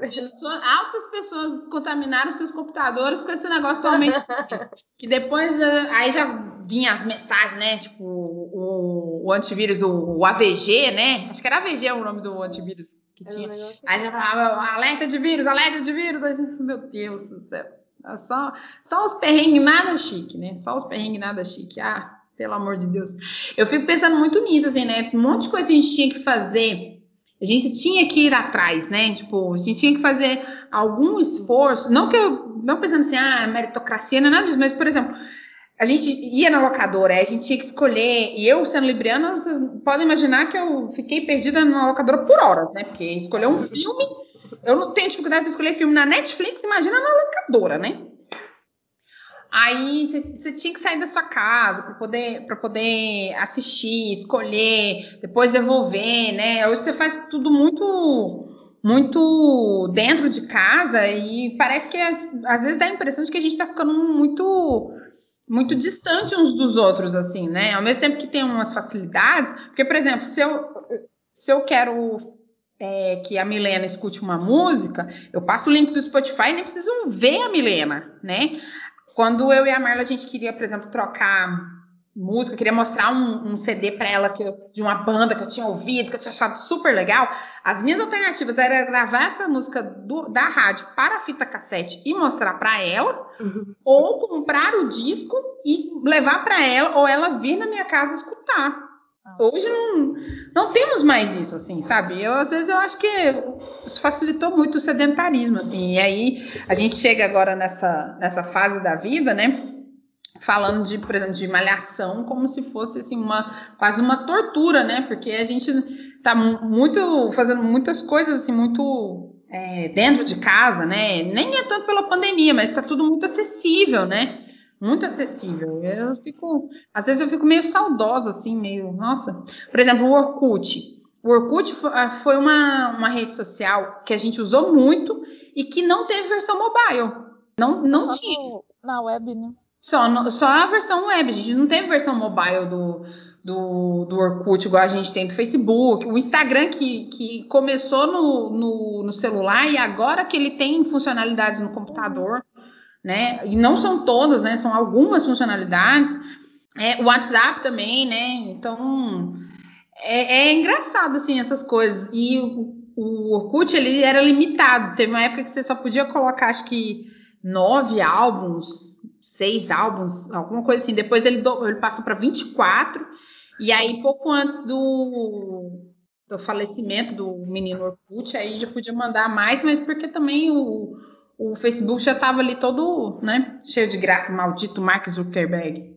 altas pessoas contaminaram seus computadores com esse negócio do Pênis. Que depois, eh, aí já vinha as mensagens, né, tipo, o, o antivírus, o, AVG, né, acho que era AVG o nome do antivírus que tinha. negócio- Aí já falava, alerta de vírus, alerta de vírus. Aí, meu Deus do céu. É Só, só os perrengues nada chique, né? Só os perrengues nada chique. Ah, pelo amor de Deus. Eu fico pensando muito nisso, assim, né? Um monte de coisa que a gente tinha que fazer. A gente tinha que ir atrás, né? Tipo, a gente tinha que fazer algum esforço. Não que eu. Não pensando assim, ah, meritocracia, não é nada disso, mas, por exemplo, a gente ia na locadora, a gente tinha que escolher. E eu, sendo libriana, vocês podem imaginar que eu fiquei perdida na locadora por horas, né? Porque escolher um filme. Eu não tenho dificuldade para escolher filme na Netflix, imagina na locadora, né? Aí você tinha que sair da sua casa para poder, pra poder assistir, escolher, depois devolver, né? Hoje você faz tudo muito muito dentro de casa e parece que às vezes dá a impressão de que a gente está ficando muito muito distante uns dos outros, assim, né? Ao mesmo tempo que tem umas facilidades, porque, por exemplo, se eu, se eu quero é, que a Milena escute uma música, eu passo o link do Spotify e nem preciso ver a Milena, né? Quando eu e a Marla a gente queria, por exemplo, trocar música, eu queria mostrar um, um CD para ela que eu- de uma banda que eu tinha ouvido, que eu tinha achado super legal, as minhas alternativas era gravar essa música do- da rádio para a fita cassete e mostrar para ela, ou comprar o disco e levar para ela, ou ela vir na minha casa escutar. Hoje não, não temos mais isso, assim, sabe? Eu, às vezes eu acho que isso facilitou muito o sedentarismo, assim. E aí a gente chega agora nessa, nessa fase da vida, né? Falando de, por exemplo, de malhação como se fosse assim, uma, quase uma tortura, né? Porque a gente tá muito fazendo muitas coisas assim, muito é, dentro de casa, né? Nem é tanto pela pandemia, mas está tudo muito acessível, né? Muito acessível. Eu fico, às vezes eu fico meio saudosa, assim, meio, nossa. Por exemplo, o Orkut. O Orkut ah, foi uma, uma rede social que a gente usou muito e que não teve versão mobile. Não, não Só tinha. no- na web, né? Só, no- só a versão web, gente não teve versão mobile do, do, do Orkut, igual a gente tem do Facebook. O Instagram que, que começou no, no, no celular e agora que ele tem funcionalidades no computador, né? E não são todas, né? São algumas funcionalidades. É, o WhatsApp também, né? Então é, é engraçado assim essas coisas. E o, o Orkut ele era limitado. Teve uma época que você só podia colocar, acho que nove álbuns, seis álbuns, alguma coisa assim. Depois ele, do- ele passou para 24. E aí, pouco antes do, do falecimento do menino Orkut, aí já podia mandar mais, mas porque também o, o Facebook já estava ali todo, né, cheio de graça, maldito Mark Zuckerberg.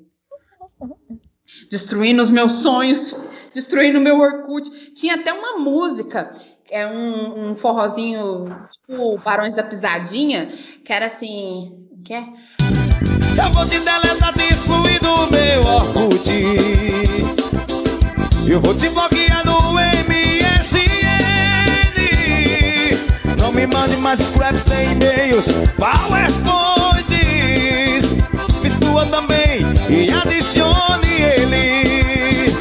Destruindo os meus sonhos, destruindo o meu Orkut. Tinha até uma música, é um, um forrozinho, tipo Barões da Pisadinha, que era assim, que é? Eu vou te deletar, te excluir do meu Orkut. Eu vou te bloquear no MSN. Não me mande mais scraps nem e-mails, PowerPoints. Me exclua também e adicione ele.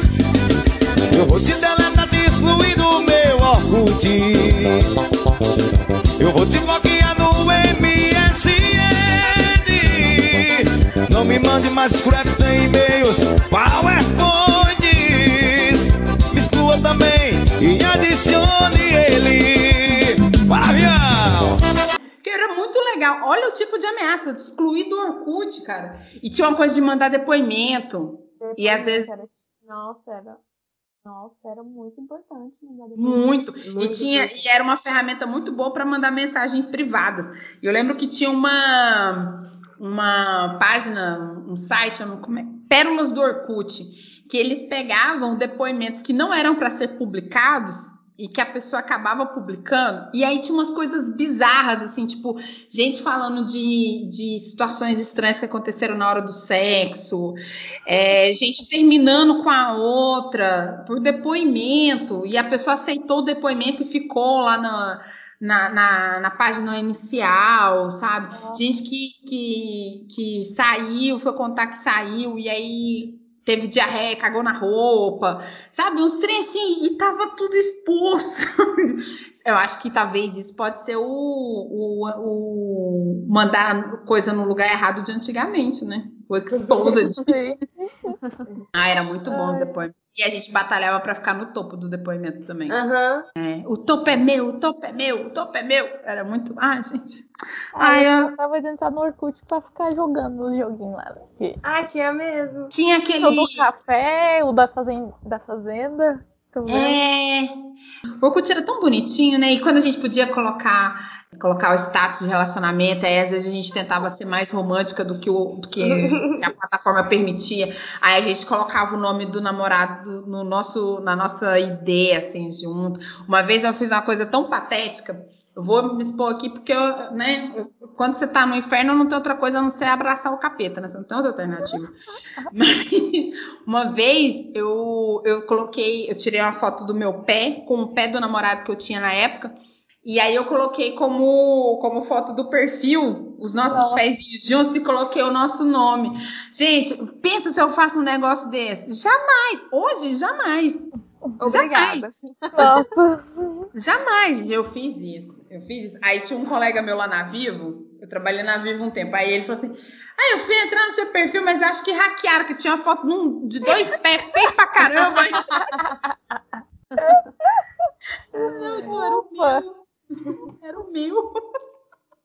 Eu vou te deletar, te excluir do meu Orkut. Eu vou te bloquear mande mais scraps nem e-mails, PowerPoints. Me exclua também e adicione ele. Para avião! Que era muito legal. Olha o tipo de ameaça, de excluir do Orkut, cara. E tinha uma coisa de mandar depoimento. E às vezes Era- Nossa, era. Nossa, era muito importante mandar depoimento. Muito. E Muito tinha e era uma ferramenta muito boa para mandar mensagens privadas. E eu lembro que tinha uma uma página, um site, é- Pérolas do Orkut, que eles pegavam depoimentos que não eram para ser publicados e que a pessoa acabava publicando. E aí tinha umas coisas bizarras assim, tipo, gente falando de, de situações estranhas que aconteceram na hora do sexo, é, gente terminando com a outra por depoimento, e a pessoa aceitou o depoimento e ficou lá na, na, na, na página inicial, sabe? Gente que, que, que saiu, foi contar que saiu, e aí teve diarreia, cagou na roupa, sabe? Uns trem assim, e tava tudo exposto. Eu acho que talvez isso pode ser o, o, o mandar coisa no lugar errado de antigamente, né? O exposed. Ah, era muito bom os depoimentos. E a gente batalhava pra ficar no topo do depoimento também. Aham. É, o topo é meu, o topo é meu, o topo é meu. Era muito. Ai, gente. Aí Ai, eu eu... gostava de entrar no Orkut pra ficar jogando os joguinhos lá. Ah, tinha mesmo. Tinha O aquele. do café, o da fazenda. Da fazenda tô vendo. É. O Orkut era tão bonitinho, né? E quando a gente podia colocar, colocar o status de relacionamento, aí às vezes a gente tentava ser mais romântica do que, o, do que a plataforma permitia. Aí a gente colocava o nome do namorado no nosso, na nossa ideia, assim, junto. Uma vez eu fiz uma coisa tão patética. Eu vou me expor aqui porque, eu, né, quando você tá no inferno, não tem outra coisa a não ser abraçar o capeta, né? Você não tem outra alternativa. Mas uma vez eu, eu coloquei, eu tirei uma foto do meu pé com o pé do namorado que eu tinha na época. E aí eu coloquei como, como foto do perfil os nossos Nossa. pezinhos juntos e coloquei o nosso nome. Gente, pensa se eu faço um negócio desse. Jamais. Hoje, jamais. Obrigada. Nossa. Jamais eu fiz isso. Eu fiz isso. Aí tinha um colega meu lá na Vivo, eu trabalhei na Vivo um tempo. Aí ele falou assim: Ah, eu fui entrar no seu perfil, mas acho que hackearam, que tinha uma foto num- de dois pés feio pra caramba. Não, então era o meu. Era o meu.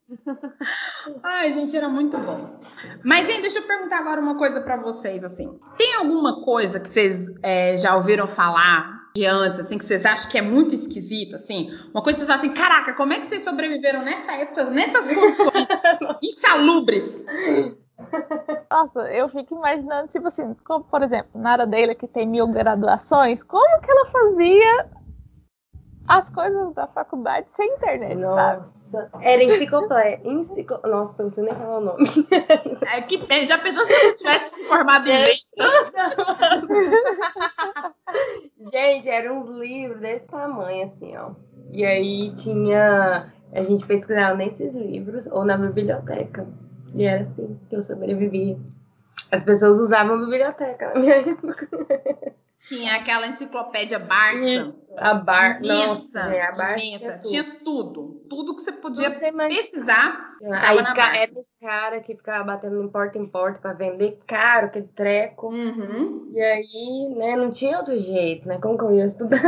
Ai, gente, era muito bom. Mas, hein, deixa eu perguntar agora uma coisa pra vocês, assim. Tem alguma coisa que vocês é, já ouviram falar de antes, assim, que vocês acham que é muito esquisita, assim? Uma coisa que vocês acham assim, caraca, como é que vocês sobreviveram nessa época, nessas condições insalubres? Nossa, eu fico imaginando, tipo assim, como, por exemplo, Nara Deila, que tem mil graduações, como que ela fazia as coisas da faculdade sem internet, sabe? Nossa, era enciclopédia. Enciclo... Nossa, você nem falar o nome. É que, já pensou se você tivesse se formado em letras? Gente, eram uns livros desse tamanho, assim, ó. E aí tinha. A gente pesquisava nesses livros ou na biblioteca. E era assim que eu sobrevivia. As pessoas usavam a biblioteca na minha época. Tinha aquela enciclopédia Barça. A bar... Imensa, Nossa, é, a Barça imensa. tinha tudo. Tinha tudo. Tudo que você podia imagina. pesquisar. Aí era esse cara que ficava batendo em porta em porta pra vender caro aquele treco. Uhum. E aí, né, não tinha outro jeito, né? Como que eu ia estudar?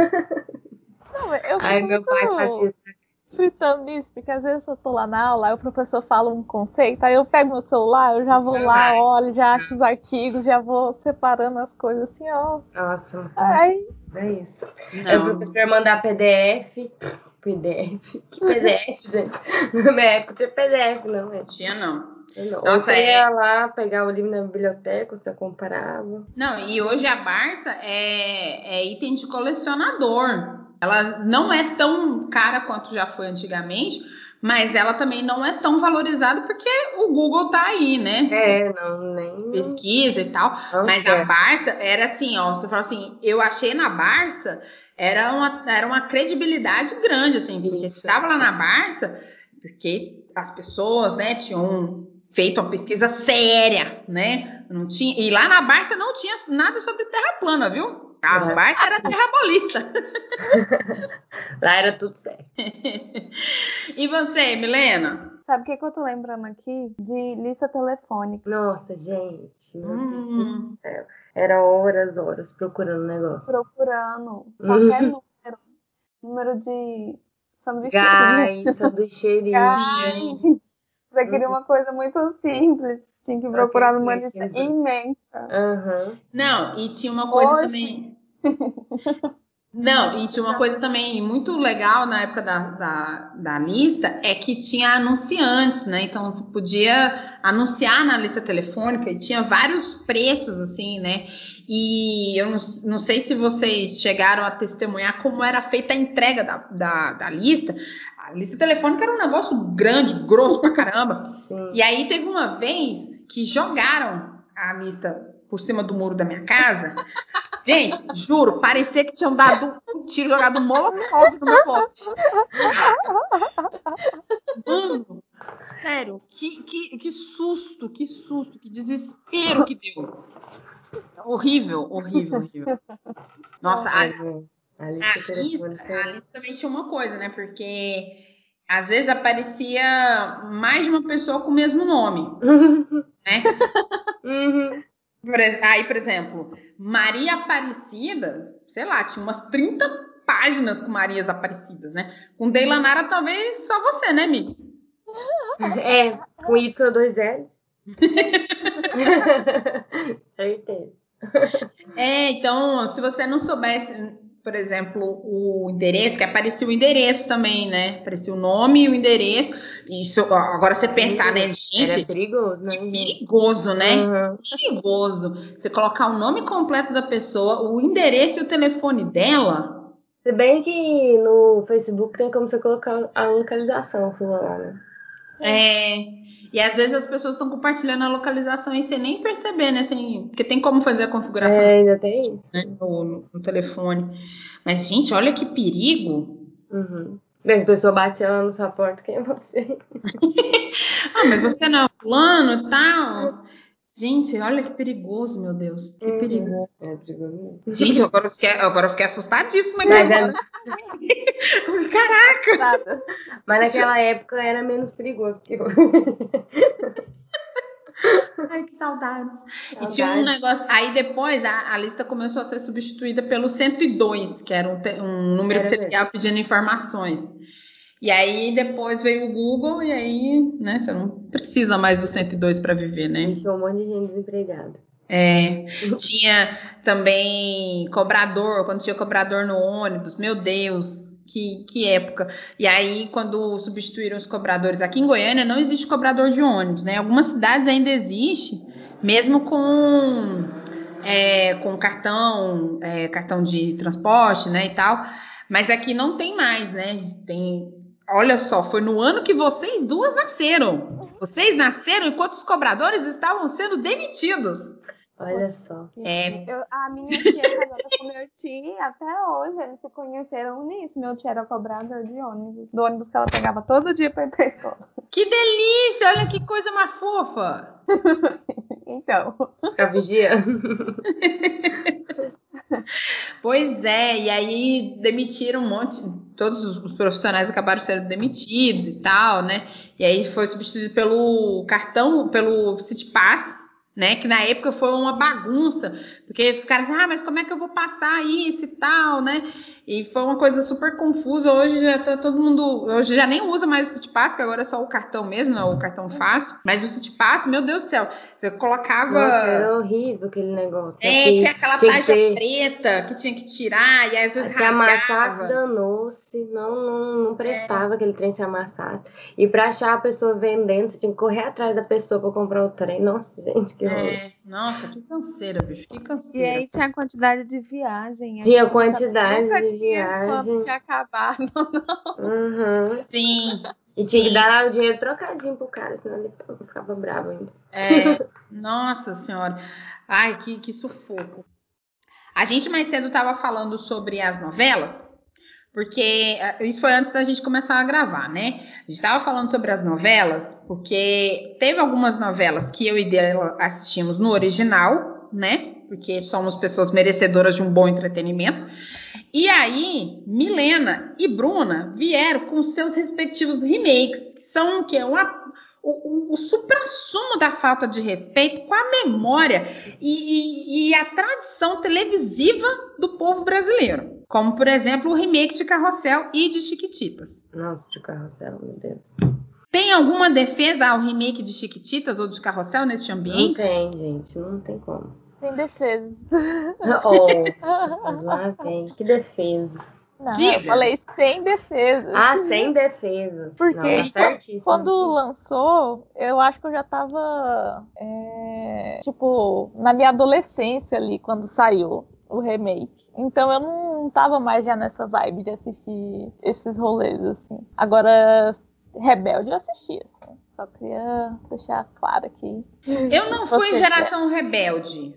Não, eu Aí meu pai muito fazia isso. Fritando nisso, porque às vezes eu tô lá na aula, aí o professor fala um conceito, aí eu pego meu celular, eu já vou lá, olho, já acho os artigos, já vou separando as coisas assim, ó. Nossa, Aí, é isso. Aí o Não. professor mandar PDF. PDF? Que PDF, gente? Na minha época tinha PDF, não, é. Tinha não. Não. Ou Nossa, você é- ia lá pegar o livro na biblioteca, você comparava. Não, e hoje a Barça é, é item de colecionador. Ela não é tão cara quanto já foi antigamente, mas ela também não é tão valorizada porque o Google tá aí, né? É, não, nem. Pesquisa e tal. Não Mas quero. a Barça era assim, ó. Você fala assim, eu achei na Barça era uma, era uma credibilidade grande, assim, porque Isso. você estava lá na Barça, porque as pessoas, né, tinham feito uma pesquisa séria, né? Não tinha, e lá na Barça não tinha nada sobre terra plana, viu? A Era- Barça era terrabolista. Lá era tudo certo. e você, Milena? Sabe o que, que eu tô lembrando aqui? De lista telefônica. Nossa, gente. Meu Deus Hum, do céu. Era horas, horas procurando negócio. Procurando qualquer número. Número de sanduíche. Gai, sanduicheirinho. Gai. Você queria uma coisa muito simples. Tinha que procurar numa lista imensa. Aham. Não, e tinha uma coisa Hoje- também. Não, e tinha uma coisa também muito legal na época da, da, da lista, é que tinha anunciantes, né? Então você podia anunciar na lista telefônica e tinha vários preços, assim, né? E eu não, não sei se vocês chegaram a testemunhar como era feita a entrega da, da, da lista. A lista telefônica era um negócio grande, grosso pra caramba. Sim. E aí teve uma vez que jogaram a lista por cima do muro da minha casa. Gente, juro, parecia que tinham dado um tiro, jogado um molotov no meu pote. Mano, sério, que, que, que susto, que susto, que desespero que deu. Horrível, horrível, horrível. Nossa, a, a lista a lista também tinha uma coisa, né? Porque às vezes aparecia mais de uma pessoa com o mesmo nome, né? Uhum. Aí, por exemplo, Maria Aparecida, sei lá, tinha umas 30 páginas com Marias Aparecidas, né? Com Deilanara, talvez só você, né, Mix? É, com Y2Ls. Certeza. É, então, se você não soubesse, por exemplo, o endereço, que aparecia o endereço também, né? Aparecia o nome e o endereço. Isso, agora você pensar, né, Era gente, perigoso, né? é perigoso, né? Uhum. Perigoso. Você colocar o nome completo da pessoa, o endereço e o telefone dela. Se bem que no Facebook tem como você colocar a localização sua lá, né? É, e às vezes as pessoas estão compartilhando a localização e sem nem perceber, né? Sem, porque tem como fazer a configuração É, ainda tem isso. né, no, no- no telefone. Mas, gente, olha que perigo. Uhum. Mas a pessoa bate lá na sua porta, quem é você? Ah, mas você não é fulano e tal. Gente, olha que perigoso, meu Deus. Que Uhum. perigoso. É perigoso mesmo. Gente, agora eu fiquei, agora eu fiquei assustadíssima aqui Mas, é-. Caraca! Nada. mas naquela época era menos perigoso que hoje. Ai, que saudade. E Saudade. tinha um negócio. Aí depois a, a lista começou a ser substituída pelo 102, que era um, te- um número Era que você ligava pedindo informações. E aí depois veio o Google e aí, né, você não precisa mais do 102 para viver, né? Deixou um monte de gente desempregada. É, tinha também cobrador, quando tinha cobrador no ônibus, meu Deus, que, que época. E aí, quando substituíram os cobradores aqui em Goiânia, não existe cobrador de ônibus, né? Algumas cidades ainda existe, mesmo com, é, com cartão, é, cartão de transporte, né, e tal. Mas aqui não tem mais, né? Tem, olha só, foi no ano que vocês duas nasceram. Vocês nasceram enquanto os cobradores estavam sendo demitidos. Olha só. É. Eu- a minha tia é casada com meu tio até hoje. Eles se conheceram nisso. Meu tio era cobrador de ônibus. Do ônibus que ela pegava todo dia pra ir pra escola. Que delícia! Olha que coisa mais fofa. Então. Ficar vigiando. Pois é, e aí demitiram um monte, todos os profissionais acabaram sendo demitidos e tal, né? E aí foi substituído pelo cartão, pelo City Pass, né? Que na época foi uma bagunça, porque ficaram assim, ah, mas como é que eu vou passar isso e tal, né? E foi uma coisa super confusa. Hoje já tá todo mundo, hoje já nem usa mais o City Pass, que agora é só o cartão mesmo, né? O cartão fácil. Mas o City Pass, meu Deus do céu, você colocava Nossa, era horrível aquele negócio. é, Aqui tinha aquela tinha ter- preta que tinha que tirar, e às vezes Se amassasse, rasgava. Danou-se. Não, não, não É. prestava aquele trem se amassasse. E pra achar a pessoa vendendo, você tinha que correr atrás da pessoa pra comprar o trem. Nossa, gente, que horror. É, nossa, que canseira, bicho, que E canseira. aí tinha a quantidade de viagem. aí Tinha não quantidade de viagem. tinha acabado. Uhum. Sim, E tinha que sim. dar o dinheiro trocadinho pro cara, senão ele ficava bravo ainda. É, nossa senhora. Ai, que, que sufoco. A gente mais cedo estava falando sobre as novelas, porque eh, isso foi antes da gente começar a gravar, né? A gente estava falando sobre as novelas, porque teve algumas novelas que eu e dela assistimos no original, né? Porque somos pessoas merecedoras de um bom entretenimento. E aí, Milena e Bruna vieram com seus respectivos remakes, que são o quê? Uma, o, o, o supra-sumo da falta de respeito com a memória e, e- e a tradição televisiva do povo brasileiro. Como, por exemplo, o remake de Carrossel e de Chiquititas. Nossa, de carrossel, meu Deus. Tem alguma defesa ao remake de Chiquititas ou de Carrossel neste Não ambiente? tem, gente, não tem como. Tem defesas. Oh, lá vem, que defesa. Não, Diga. eu falei sem defesas. Ah, sem defesas. Porque Não, tá certíssimo. Quando lançou, eu acho que eu já tava, é, tipo, na minha adolescência ali, quando saiu o remake. Então eu não tava mais já nessa vibe de assistir esses rolês, assim. Agora, Rebelde eu assisti, assim. Só queria deixar claro aqui. Eu não fui geração rebelde.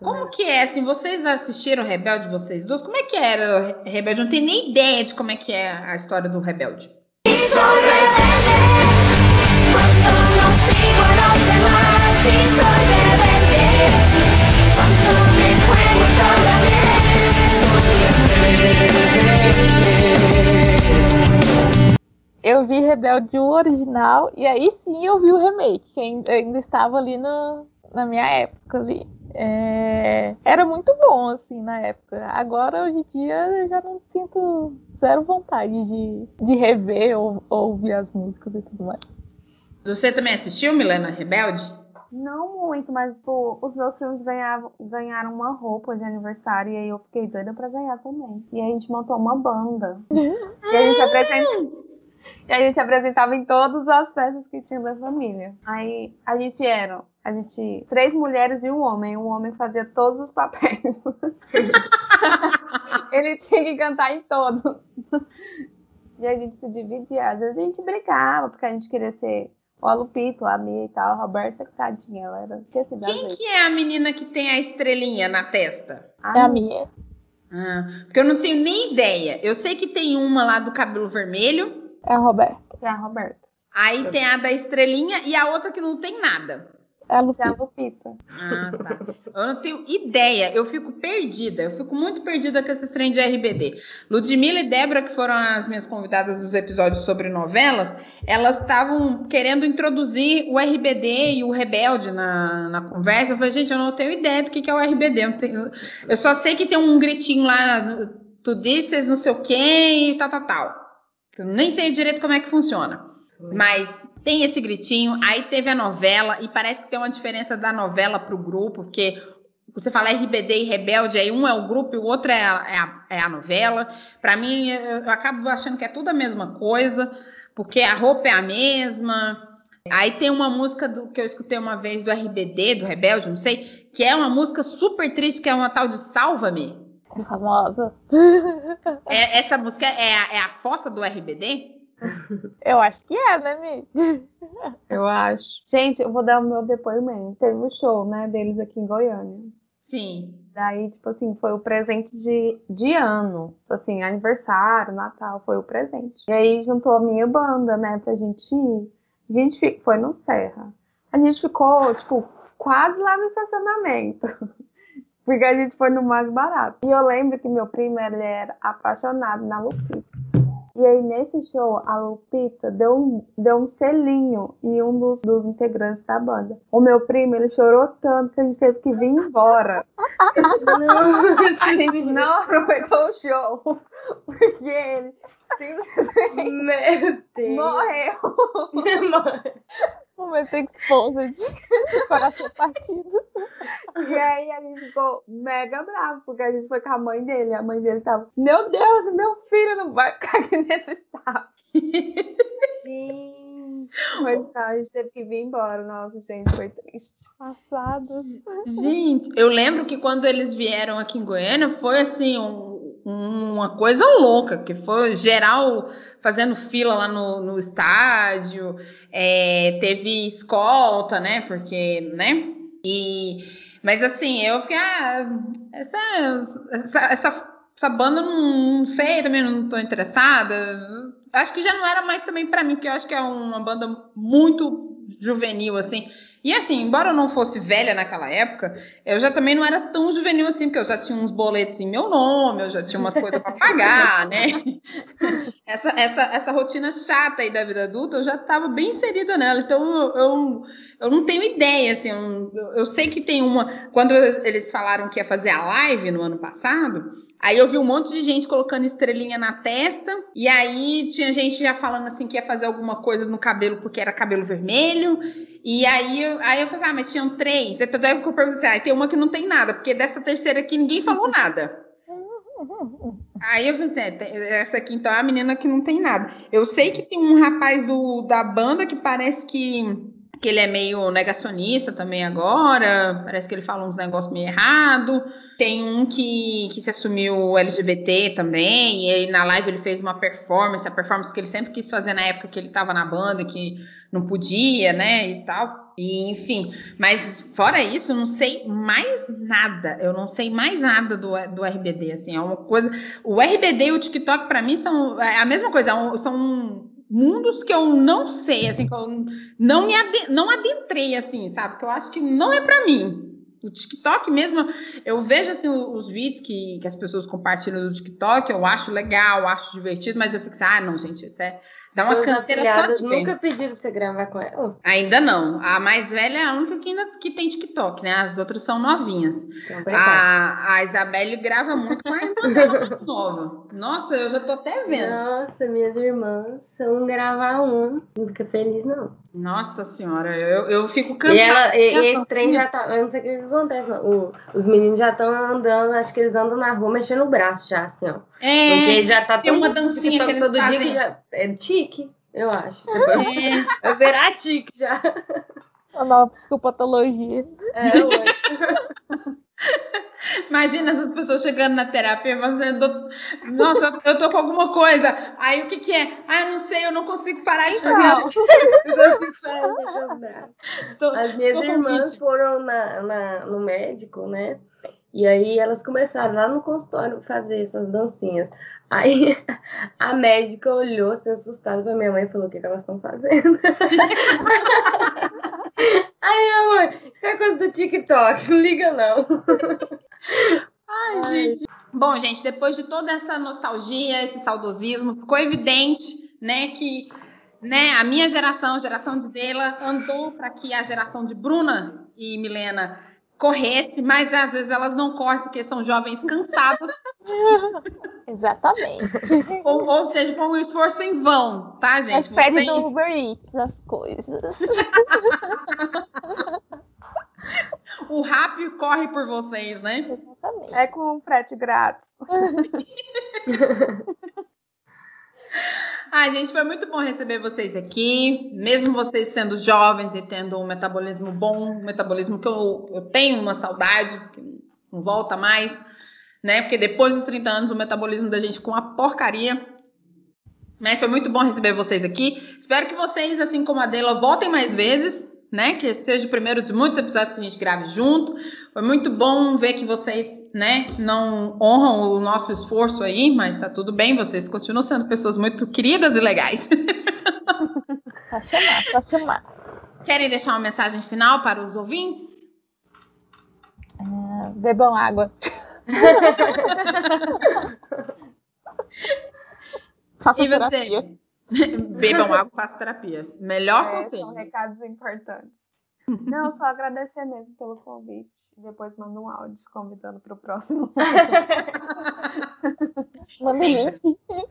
Como que é, assim, vocês assistiram Rebelde, vocês duas? Como é que era Rebelde? Eu não tenho nem ideia de como é que é a história do Rebelde. Eu vi Rebelde o original e aí sim eu vi o remake, que ainda estava ali no- na minha época ali. É, era muito bom, assim, na época. Agora, hoje em dia, eu já não sinto zero vontade de, de rever ou, ou ouvir as músicas e tudo mais. Você também assistiu Milena Rebelde? Não muito, mas pô, os meus filmes ganhavam, ganharam uma roupa de aniversário e aí eu fiquei doida pra ganhar também. E aí a gente montou uma banda. e, a gente apresenta- e a gente apresentava em todas as festas que tinha da família. Aí a gente era, a gente, três mulheres e um homem. O homem fazia todos os papéis. Ele tinha que cantar em todos. E a gente se dividia. Às vezes a gente brigava, porque a gente queria ser o Lupito, a Mia e tal. A Roberta, tadinha, ela era esquecida. Quem que é a menina que tem a estrelinha na testa? É a minha. Ah, porque eu não tenho nem ideia. Eu sei que tem uma lá do cabelo vermelho, É a Roberta. É a Roberta. aí tem a da estrelinha e a outra que não tem nada. É a É a Lupita. Lupita. Ah, tá. Eu não tenho ideia, eu fico perdida, eu fico muito perdida com esses trem de RBD. Ludmilla e Débora, que foram as minhas convidadas dos episódios sobre novelas, elas estavam querendo introduzir o RBD e o Rebelde na, na conversa. Eu falei, gente, eu não tenho ideia do que, que é o RBD. Eu, tenho- eu só sei que tem um gritinho lá, tu disses não sei o quê e tal, tal, tal. Eu nem sei direito como é que funciona. Mas tem esse gritinho, aí teve a novela, e parece que tem uma diferença da novela pro grupo, porque você fala RBD e Rebelde, aí um é o grupo e o outro é a, é a, é a novela. Para mim, eu, eu acabo achando que é tudo a mesma coisa, porque a roupa é a mesma. Aí tem uma música do, que eu escutei uma vez do RBD, do Rebelde, não sei, que é uma música super triste, que é uma tal de Salva-me. Famosa. É, essa música é a, é a fossa do RBD? Eu acho que é, né, Mi? Eu acho. Gente, eu vou dar o meu depoimento. Teve um show, né, deles aqui em Goiânia. Sim. Daí, tipo assim, foi o presente de, de ano. Tipo assim, aniversário, Natal, foi o presente. E aí juntou a minha banda, né, pra gente ir. A gente foi no Serra. A gente ficou, tipo, quase lá no estacionamento. Porque a gente foi no mais barato. E eu lembro que meu primo, ele era apaixonado na Lupita. E aí, nesse show, a Lupita deu um, deu um selinho em um dos, dos integrantes da banda. O meu primo, ele chorou tanto que a gente teve que vir embora. a gente não aproveitou o show. Porque ele simplesmente morreu. Momento exposed. Coração partido. E aí a gente ficou mega bravo, porque a gente foi com a mãe dele. A mãe dele tava, meu Deus, meu filho não vai ficar aqui nesse estado. Gente. Foi então, a gente teve que vir embora. Nossa, gente, foi triste. Passado. Gente, eu lembro que quando eles vieram aqui em Goiânia foi assim um- uma coisa louca, que foi geral fazendo fila lá no, no estádio, é, teve escolta, né? Porque, né? E, mas assim, eu fiquei, ah, essa, essa, essa, essa banda não, não sei, também não tô interessada. Acho que já não era mais também pra mim, porque eu acho que é uma banda muito juvenil, assim. E assim, embora eu não fosse velha naquela época, eu já também não era tão juvenil assim, porque eu já tinha uns boletos em meu nome, eu já tinha umas coisas para pagar, né? Essa, essa, essa rotina chata aí da vida adulta, eu já estava bem inserida nela, então eu, eu, eu não tenho ideia, assim, eu, eu sei que tem uma. Quando eles falaram que ia fazer a live no ano passado, Aí eu vi um monte de gente colocando estrelinha na testa, e aí tinha gente já falando assim que ia fazer alguma coisa no cabelo porque era cabelo vermelho. E aí, aí eu falei, ah, mas tinham três. Então daí eu perguntei, ah, tem uma que não tem nada, porque dessa terceira aqui ninguém falou nada. Aí eu falei assim, é, essa aqui então é a menina que não tem nada. Eu sei que tem um rapaz do, da banda que parece que, que ele é meio negacionista também agora, parece que ele fala uns negócios meio errado. Tem um que, que se assumiu LGBT também, e aí na live ele fez uma performance, a performance que ele sempre quis fazer na época que ele estava na banda, que não podia, né, e tal. E, enfim, mas fora isso, eu não sei mais nada. Eu não sei mais nada do, do RBD, assim, é uma coisa. O RBD e o TikTok para mim são é a mesma coisa, é um- são mundos que eu não sei, assim, que eu não me ade- não adentrei, assim, sabe? Que eu acho que não é para mim. O TikTok mesmo, eu vejo assim os, os vídeos que, que as pessoas compartilham no TikTok, eu acho legal, acho divertido, mas eu fico assim, ah, não, gente, isso é dá uma canseira só de ver. nunca pediram pra você gravar com elas? Ainda não. A mais velha é a única que ainda que tem TikTok, né? As outras são novinhas. Então. A, a Isabelle grava muito com a irmã dela nova. Nossa, eu já tô até vendo. Nossa, minhas irmãs, se eu não gravar um, não fica feliz, não. Nossa senhora, eu, eu fico E, cansada. ela, e, e esse trem já tá. Eu não sei o que, que acontece. O- os meninos já estão andando, acho que eles andam na rua mexendo o braço já, assim, ó. É, Porque já tá tem tão uma dancinha que eles todo dia fazem. que já. É tique, eu acho. É, vai virar tique já. A nova psicopatologia. É, ué. imagina essas pessoas chegando na terapia e falando assim, "Doutor, nossa, eu tô com alguma coisa. Aí o que que é? Ah, eu não sei, eu não consigo parar de fazer. Não consigo parar de mexer os braços. Estou, As minhas irmãs bicho. foram na, na- no médico, né? E aí elas começaram lá no consultório fazer essas dancinhas. Aí a médica olhou assim, assustada pra minha mãe e falou: O que, que elas estão fazendo? aí a mãe, isso é coisa do TikTok, não liga não. Ai, gente. Bom, gente, depois de toda essa nostalgia, esse saudosismo, ficou evidente, né, que né, a minha geração, a geração de Dela, andou para que a geração de Bruna e Milena corresse, mas às vezes elas não correm porque são jovens cansadas. Exatamente. ou, ou seja, foi um esforço em vão, tá, gente? Mas Vocês- do Uber Eats as coisas. O rap corre por vocês, né? Exatamente. É com frete grátis. Ai, gente, foi muito bom receber vocês aqui. Mesmo vocês sendo jovens e tendo um metabolismo bom, um metabolismo que eu, eu tenho uma saudade, que não volta mais, né? Porque depois dos 30 anos o metabolismo da gente ficou uma porcaria. Mas foi muito bom receber vocês aqui. Espero que vocês, assim como a Dela, voltem mais vezes, né? Que seja o primeiro de muitos episódios que a gente grave junto. Foi muito bom ver que vocês, né, não honram o nosso esforço aí, mas tá tudo bem, vocês continuam sendo pessoas muito queridas e legais. Só chamar, só chamar. Querem deixar uma mensagem final para os ouvintes? Ah, bebam água. Faça E terapia. você? Bebam água, façam terapias. Melhor É, conselho. são recados importantes. Não, só agradecer mesmo pelo convite. Depois manda um áudio convidando para o próximo. Manda link.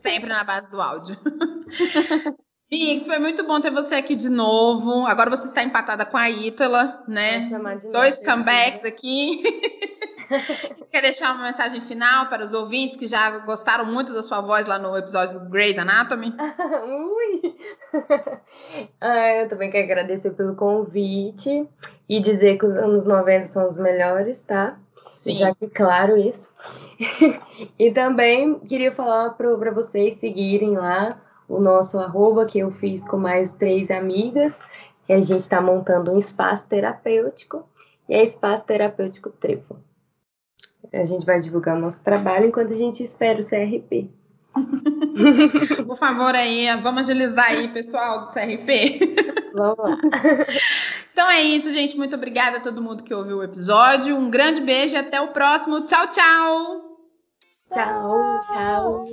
Sempre na base do áudio. Bix, foi muito bom ter você aqui de novo. Agora você está empatada com a Ítala, né? Dois nossa comebacks aqui. Quer deixar uma mensagem final para os ouvintes que já gostaram muito da sua voz lá no episódio do Grey's Anatomy? Ui! Ah, eu também quero agradecer pelo convite e dizer que os anos 90 são os melhores, tá? Sim. Já que claro isso. e também queria falar para vocês seguirem lá o nosso arroba que eu fiz com mais três amigas. E a gente está montando um espaço terapêutico. E é Espaço Terapêutico Trevo. A gente vai divulgar o nosso trabalho enquanto a gente espera o CRP. Por favor, aí, vamos agilizar aí, pessoal do CRP. Vamos lá. Então é isso, gente. Muito obrigada a todo mundo que ouviu o episódio. Um grande beijo e até o próximo. Tchau, tchau! Tchau, tchau.